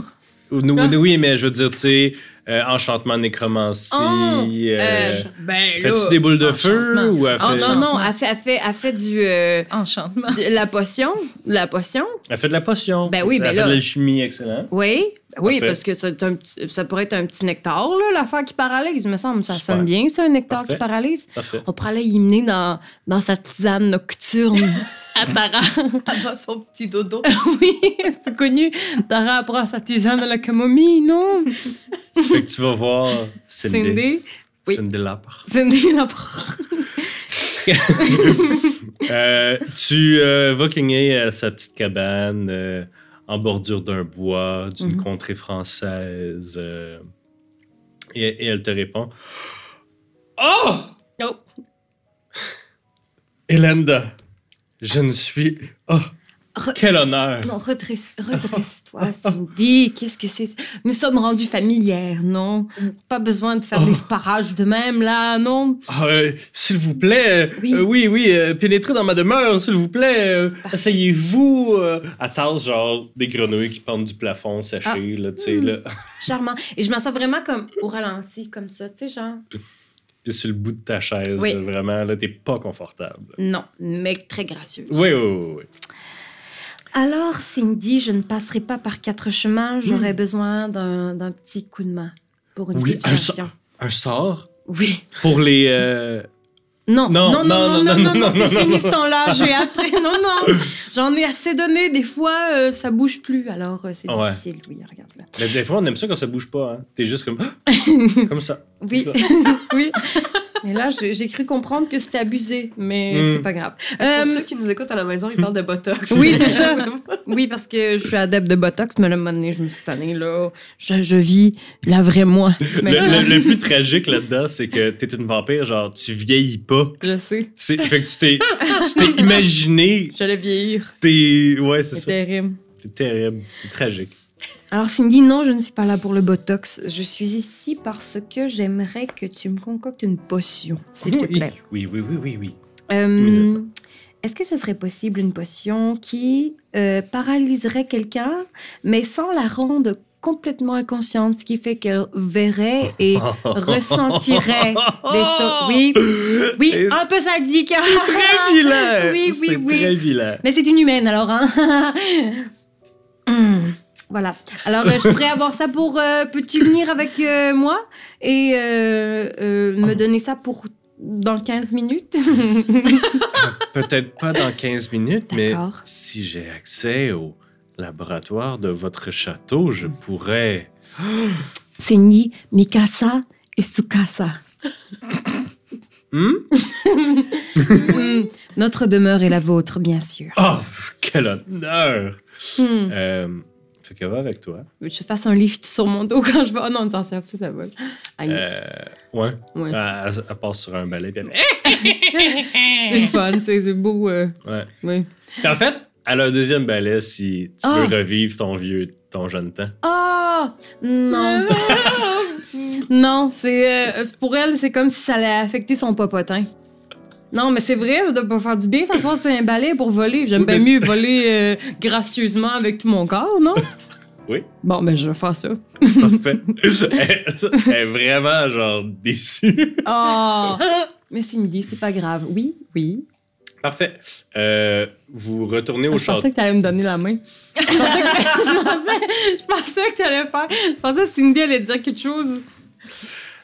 Speaker 1: Ou- oui, oui, mais je veux dire, tu sais, euh, enchantement, nécromancie.
Speaker 4: Oh,
Speaker 1: euh,
Speaker 4: Euh, ben
Speaker 1: Fais-tu des boules de feu ou elle
Speaker 4: Oh
Speaker 1: fait,
Speaker 4: non, non, elle fait, elle fait, elle fait du... euh,
Speaker 5: Enchantement.
Speaker 4: de la potion. La potion.
Speaker 1: elle fait de la potion?
Speaker 4: Ben oui,
Speaker 1: elle
Speaker 4: ben
Speaker 1: fait
Speaker 4: là-
Speaker 1: de l'alchimie, excellent.
Speaker 4: Oui. Ben oui,
Speaker 1: Parfait.
Speaker 4: parce que ça, un petit- ça pourrait être un petit nectar, là, l'affaire qui paralyse, me semble. Ça
Speaker 1: Super.
Speaker 4: sonne bien, ça, un nectar
Speaker 1: Parfait.
Speaker 4: qui paralyse.
Speaker 1: Parfait.
Speaker 4: On pourrait aller y mener dans, dans sa tisane nocturne Tara.
Speaker 2: Dans son petit dodo.
Speaker 4: oui, c'est connu. Tara prend sa tisane à la camomille, non?
Speaker 1: fait que tu vas voir Cindy.
Speaker 4: Cindy. Oui.
Speaker 1: Cindy Lapre.
Speaker 4: Cindy la prend.
Speaker 1: Euh, tu euh, vas cogner à sa petite cabane euh, en bordure d'un bois d'une
Speaker 4: Mhm.
Speaker 1: contrée française. euh, et, et elle te répond Oh
Speaker 4: Oh.
Speaker 1: Elenda, je ne suis. Oh,
Speaker 4: Re-
Speaker 1: quel honneur
Speaker 4: Non, redresse- redresse-toi, Cindy. Qu'est-ce que c'est? Nous sommes rendus familières, non? Pas besoin de faire
Speaker 1: Oh.
Speaker 4: des sparages de même, là, non?
Speaker 1: Ah, euh, S'il vous plaît, euh,
Speaker 4: Oui.
Speaker 1: euh, oui, oui, euh, pénétrez dans ma demeure, s'il vous plaît. Asseyez-vous. À tasse, genre des grenouilles qui pendent du plafond séché,
Speaker 4: Ah.
Speaker 1: là, tu sais,
Speaker 4: Hmm.
Speaker 1: là.
Speaker 4: Charmant. Et je me sens vraiment comme au ralenti, comme ça, tu sais, genre.
Speaker 1: Puis sur le bout de ta chaise,
Speaker 4: Oui.
Speaker 1: là, vraiment, là, t'es pas confortable.
Speaker 4: Non, mais très gracieuse.
Speaker 1: Oui, oui, oui. oui.
Speaker 4: Alors, Cindy, je ne passerai pas par quatre chemins. J'aurais besoin d'un d'un petit coup de main pour une
Speaker 1: Oui,
Speaker 4: petite
Speaker 1: un
Speaker 4: situation.
Speaker 1: Un sort?
Speaker 4: Oui.
Speaker 1: pour les. euh,
Speaker 4: Non,
Speaker 1: Non,
Speaker 4: non, non, non, non, non, non, c'est
Speaker 1: non,
Speaker 4: fini
Speaker 1: non.
Speaker 4: ce temps-là. J'ai après, non, non. J'en ai assez donné. Des fois, euh, ça bouge plus. Alors, euh, c'est
Speaker 1: Ouais.
Speaker 4: difficile. Oui, regarde là.
Speaker 1: Mais des fois, on aime ça quand ça bouge pas. Hein. T'es juste comme. comme ça.
Speaker 4: Oui,
Speaker 1: Ça.
Speaker 4: oui. Et là, j'ai cru comprendre que c'était abusé, mais
Speaker 1: Hmm.
Speaker 4: c'est pas grave.
Speaker 2: Pour
Speaker 4: Euh,
Speaker 2: ceux qui nous écoutent à la maison, ils parlent de Botox.
Speaker 4: Oui, c'est ça. oui, parce que je suis adepte de Botox, mais là, un moment donné, je me suis tannée, là. Je, je vis la vraie moi.
Speaker 1: Le,
Speaker 4: Mais
Speaker 1: le- le plus tragique là-dedans, c'est que t'es une vampire, genre, tu vieillis pas.
Speaker 4: je sais.
Speaker 1: C'est, fait que tu t'es, tu t'es imaginé.
Speaker 4: J'allais vieillir.
Speaker 1: T'es. Ouais, c'est
Speaker 4: C'est
Speaker 1: ça.
Speaker 4: terrible.
Speaker 1: C'est terrible. C'est tragique.
Speaker 4: Alors, Cindy, non, je ne suis pas là pour le Botox. Je suis ici parce que j'aimerais que tu me concoctes une potion, s'il te plaît.
Speaker 1: Oui, oui, oui, oui, oui.
Speaker 4: Euh. Est-ce que ce serait possible une potion qui euh, paralyserait quelqu'un, mais sans la rendre complètement inconsciente, ce qui fait qu'elle verrait et ressentirait des choses? Oui, oui,
Speaker 1: Et-
Speaker 4: un peu sadique.
Speaker 1: Très vilain!
Speaker 4: Oui, oui,
Speaker 1: C'est
Speaker 4: oui.
Speaker 1: très vilain.
Speaker 4: Mais c'est une humaine alors, hein. Hmm, Voilà. Alors, euh, je pourrais avoir ça pour. euh, Peux-tu venir avec euh, moi et euh, me donner ça pour dans 15 minutes?
Speaker 1: Peut-être pas dans 15 minutes, mais si j'ai accès au laboratoire de votre château, je pourrais.
Speaker 4: C'est ni Mikasa et Sukasa.
Speaker 1: Hmm?
Speaker 4: Hmm, Notre demeure est la vôtre, bien sûr.
Speaker 1: Oh, quel honneur!
Speaker 4: Hmm.
Speaker 1: Fait que va avec toi.
Speaker 4: Je fasse un lift sur mon dos quand je vais? Oh non, ça, ça, ça va. Aïe.
Speaker 1: Euh, ouais.
Speaker 4: Ouais.
Speaker 1: Elle, elle passe sur un balai. Puis elle-
Speaker 4: C'est fun, c'est beau. euh,
Speaker 1: Ouais.
Speaker 4: oui.
Speaker 1: Puis en fait, elle a un deuxième balai si tu
Speaker 4: Ah.
Speaker 1: veux revivre ton vieux, ton jeune temps.
Speaker 4: Ah! non. non, c'est. euh, pour elle, c'est comme si ça allait affecter son popotin. Non, mais c'est vrai, ça doit pas faire du bien s'asseoir sur un balai pour voler. J'aime
Speaker 1: Oui,
Speaker 4: bien
Speaker 1: mais-
Speaker 4: mieux voler euh, gracieusement avec tout mon corps, non?
Speaker 1: Oui.
Speaker 4: Bon, ben, je vais faire ça.
Speaker 1: Parfait. elle, est vraiment, genre, déçue.
Speaker 4: Oh! mais Cindy, c'est pas grave. Oui, oui.
Speaker 1: Parfait. Euh, vous retournez au
Speaker 4: je
Speaker 1: château.
Speaker 4: pensais que t'allais me donner la main. Je pensais que, je pensais, je pensais que t'allais faire. Je pensais que Cindy allait dire quelque chose.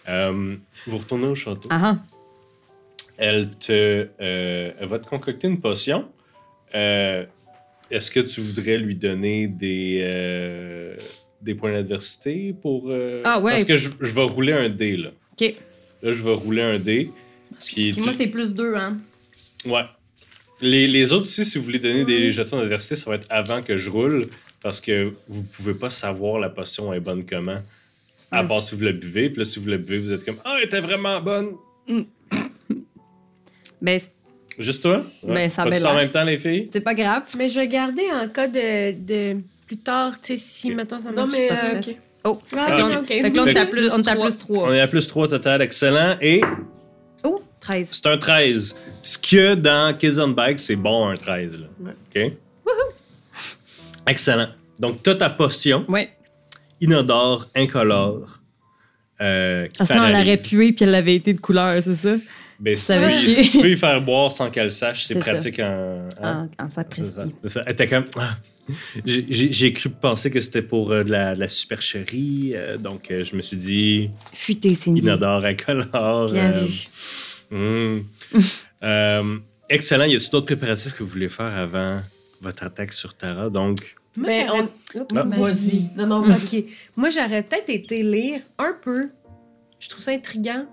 Speaker 1: Euh, vous retournez au château.
Speaker 4: Ah ah.
Speaker 1: Elle te, euh, elle va te concocter une potion. Euh, Est-ce que tu voudrais lui donner des, euh, des points d'adversité pour.
Speaker 4: Ah ouais.
Speaker 1: Parce que je, je vais rouler un dé, là.
Speaker 4: OK.
Speaker 1: Là, je vais rouler un dé. Puis
Speaker 4: moi, c'est plus deux, hein.
Speaker 1: Ouais. Les, les autres aussi, si vous voulez donner des jetons d'adversité, ça va être avant que je roule parce que vous pouvez pas savoir la potion est bonne comment. À
Speaker 4: Mm.
Speaker 1: part si vous la buvez. Puis là, si vous la buvez, vous êtes comme Ah, elle était vraiment bonne.
Speaker 4: Ben,
Speaker 1: Juste toi?
Speaker 4: Ben, ça
Speaker 1: Pas
Speaker 4: avait
Speaker 1: tout en même temps, les filles?
Speaker 4: c'est pas grave.
Speaker 6: Mais je vais garder en cas de, de plus tard, tu sais, si
Speaker 1: Ok.
Speaker 6: maintenant ça
Speaker 2: Non,
Speaker 6: marche
Speaker 2: mais,
Speaker 6: pas.
Speaker 2: euh,
Speaker 6: ok.
Speaker 2: ok.
Speaker 4: Oh,
Speaker 6: Ah,
Speaker 4: fait que
Speaker 6: ok,
Speaker 4: là,
Speaker 6: ok.
Speaker 4: fait que là, on t'a
Speaker 1: que
Speaker 4: plus, on t'a
Speaker 6: trois.
Speaker 4: plus 3.
Speaker 1: On est à plus 3 total, excellent. Et
Speaker 4: Oh, 13.
Speaker 1: c'est un 13. Ce qu'il y a dans Kids on Bike, c'est bon un 13. Là. OK? Excellent. Donc, tu as ta potion,
Speaker 4: Ouais.
Speaker 1: inodore, incolore. Euh,
Speaker 4: Ah, sinon, elle aurait pué puis elle avait été de couleur, c'est ça?
Speaker 1: Ben, si,
Speaker 4: Ça
Speaker 1: tu si tu peux y faire boire sans qu'elle sache, c'est
Speaker 4: C'est ça.
Speaker 1: pratique en. hein?
Speaker 4: En,
Speaker 1: C'est
Speaker 4: sapristi.
Speaker 1: c'est. Elle était comme. Ah, j'ai- cru penser que c'était pour euh, de, la, de la supercherie, euh, donc euh, je me suis dit
Speaker 4: Futé, Cindy.
Speaker 1: inodore, incolore.
Speaker 4: Bien
Speaker 1: euh,
Speaker 4: vu.
Speaker 1: Euh, excellent. Y a-t-il d'autres préparatifs que vous voulez faire avant votre attaque sur Tara? Donc,
Speaker 2: Mais
Speaker 6: j'aurais-
Speaker 2: on...
Speaker 1: Ah.
Speaker 2: Vas-y. Non, non, vas-y.
Speaker 6: Ok. Moi, j'aurais peut-être été lire un peu. Je trouve ça intriguant.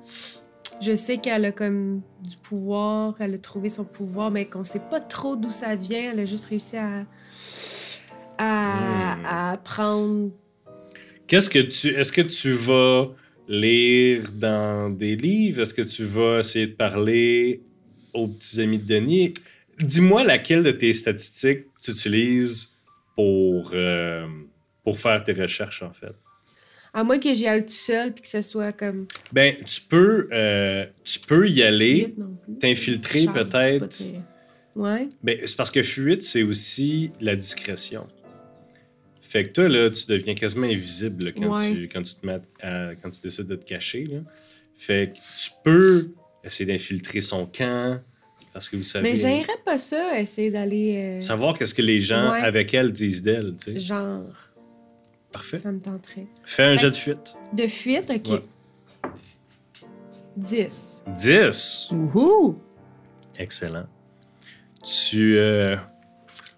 Speaker 6: Je sais qu'elle a comme du pouvoir, elle a trouvé son pouvoir, mais qu'on sait pas trop d'où ça vient. Elle a juste réussi à, à,
Speaker 1: Hmm.
Speaker 6: à
Speaker 1: qu'est-ce que tu. Est-ce que tu vas lire dans des livres? Est-ce que tu vas essayer de parler aux petits amis de Denis? Dis-moi laquelle de tes statistiques tu utilises pour, euh, pour faire tes recherches, en fait.
Speaker 6: À moins que j'y aille tout seul puis que ce soit comme.
Speaker 1: Ben, tu peux, euh, tu peux y aller, t'infiltrer peut-être.
Speaker 6: très- Ouais.
Speaker 1: Ben, c'est parce que fuite, c'est aussi la discrétion. Fait que toi, là, tu deviens quasiment invisible là, quand,
Speaker 6: Ouais.
Speaker 1: tu, quand, tu te mets à- quand tu décides de te cacher. Là. Fait que tu peux essayer d'infiltrer son camp, parce que vous savez...
Speaker 6: Mais j'aimerais pas ça, essayer d'aller. euh,
Speaker 1: Savoir qu'est-ce que les gens
Speaker 6: Ouais.
Speaker 1: avec elle disent d'elle, tu sais.
Speaker 6: Genre,
Speaker 1: Parfait.
Speaker 6: ça me tenterait.
Speaker 1: Fais un
Speaker 6: Fait-
Speaker 1: jet de fuite.
Speaker 6: De fuite, ok.
Speaker 1: Ouais.
Speaker 6: 10.
Speaker 1: 10.
Speaker 4: Wouhou!
Speaker 1: Excellent. Tu... euh,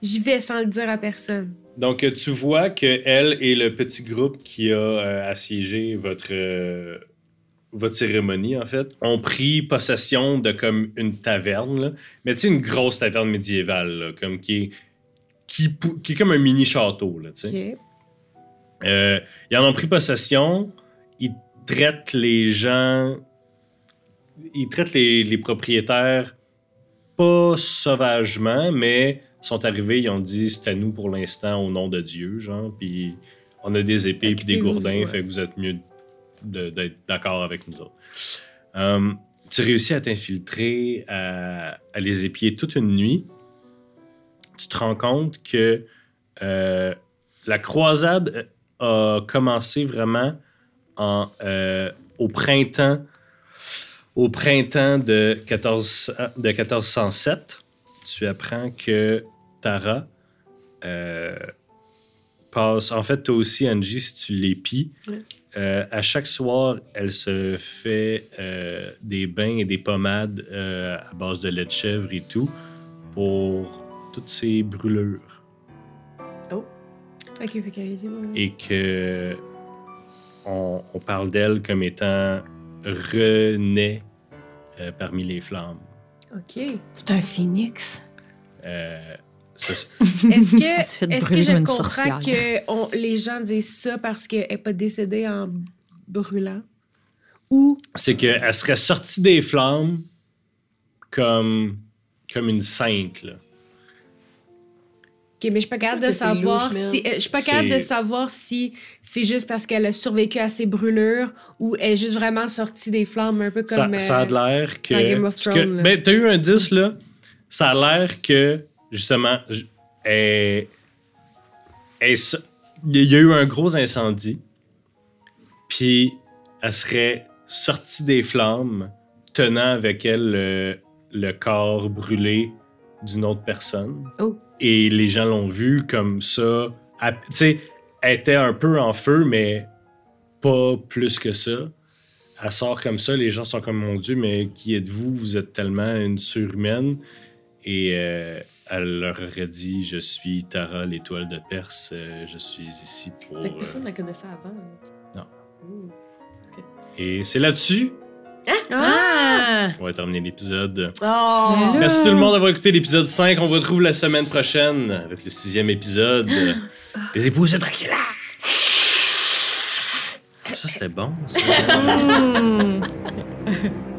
Speaker 6: J'y vais sans le dire à personne.
Speaker 1: Donc, tu vois que elle et le petit groupe qui a euh, assiégé votre, euh, votre cérémonie, en fait, ont pris possession de comme une taverne, là. mais tu sais, une grosse taverne médiévale, là, comme qui est, qui, est comme un mini château. Là, tu sais. Euh, ils en ont pris possession. Ils traitent les gens. Ils traitent les, les propriétaires pas sauvagement, mais sont arrivés, ils ont dit c'est à nous pour l'instant au nom de Dieu, genre, puis on a des épées puis des gourdins,
Speaker 6: ouais.
Speaker 1: fait que vous êtes mieux d'être d'accord avec nous autres. Euh, tu réussis à t'infiltrer, à, à les épier toute une nuit. Tu te rends compte que euh, la croisade a commencé vraiment en, euh, au printemps au printemps de, 14, de 1407. Tu apprends que Tara euh, passe. En fait, toi aussi, Angie, si tu l'épies,
Speaker 2: Ouais.
Speaker 1: euh, à chaque soir, elle se fait des bains et des pommades à base de lait de chèvre et tout pour toutes ses brûlures. Et que on, on parle d'elle comme étant René euh, parmi les flammes.
Speaker 6: Ok.
Speaker 3: C'est un phénix.
Speaker 1: Euh,
Speaker 6: Est-ce que, est-ce que je comprends
Speaker 5: sorcière.
Speaker 6: que on- les gens disent ça parce qu'elle n'est pas décédée en brûlant? Ou
Speaker 1: c'est qu'elle serait sortie des flammes comme, comme une sainte. Là.
Speaker 6: Ok, mais je suis pas capable de
Speaker 2: que
Speaker 6: savoir
Speaker 2: louche,
Speaker 6: si. euh, Je suis pas capable de savoir si c'est juste parce qu'elle a survécu à ses brûlures ou elle est juste vraiment sortie des flammes, un peu
Speaker 1: Ça,
Speaker 6: comme.
Speaker 1: ça a
Speaker 6: euh,
Speaker 1: de l'air que.
Speaker 6: Game of
Speaker 1: que-
Speaker 6: Thrones, là.
Speaker 1: ben, t'as eu un 10 là. Ça a l'air que, justement, elle- elle il y a eu un gros incendie. Puis elle serait sortie des flammes, tenant avec elle le, le corps brûlé d'une autre personne.
Speaker 2: Oh.
Speaker 1: Et les gens l'ont vu comme ça. Tu sais, elle était un peu en feu, mais pas plus que ça. Elle sort comme ça, les gens sont comme mon Dieu, mais qui êtes-vous? Vous êtes tellement une surhumaine. Et euh, elle leur aurait dit Je suis Tara, l'étoile de Perse, euh, je suis ici pour.
Speaker 2: Fait que personne
Speaker 1: euh,
Speaker 2: ne la connaissait avant.
Speaker 1: Non.
Speaker 2: Ouh.
Speaker 1: Et c'est là-dessus
Speaker 4: Ah!
Speaker 1: qu'on va terminer l'épisode.
Speaker 2: Oh!
Speaker 1: Merci tout le monde d'avoir écouté l'épisode 5. On vous retrouve la semaine prochaine avec le sixième épisode des épouses de Dracula. Ça, c'était bon. ça.
Speaker 5: Mm.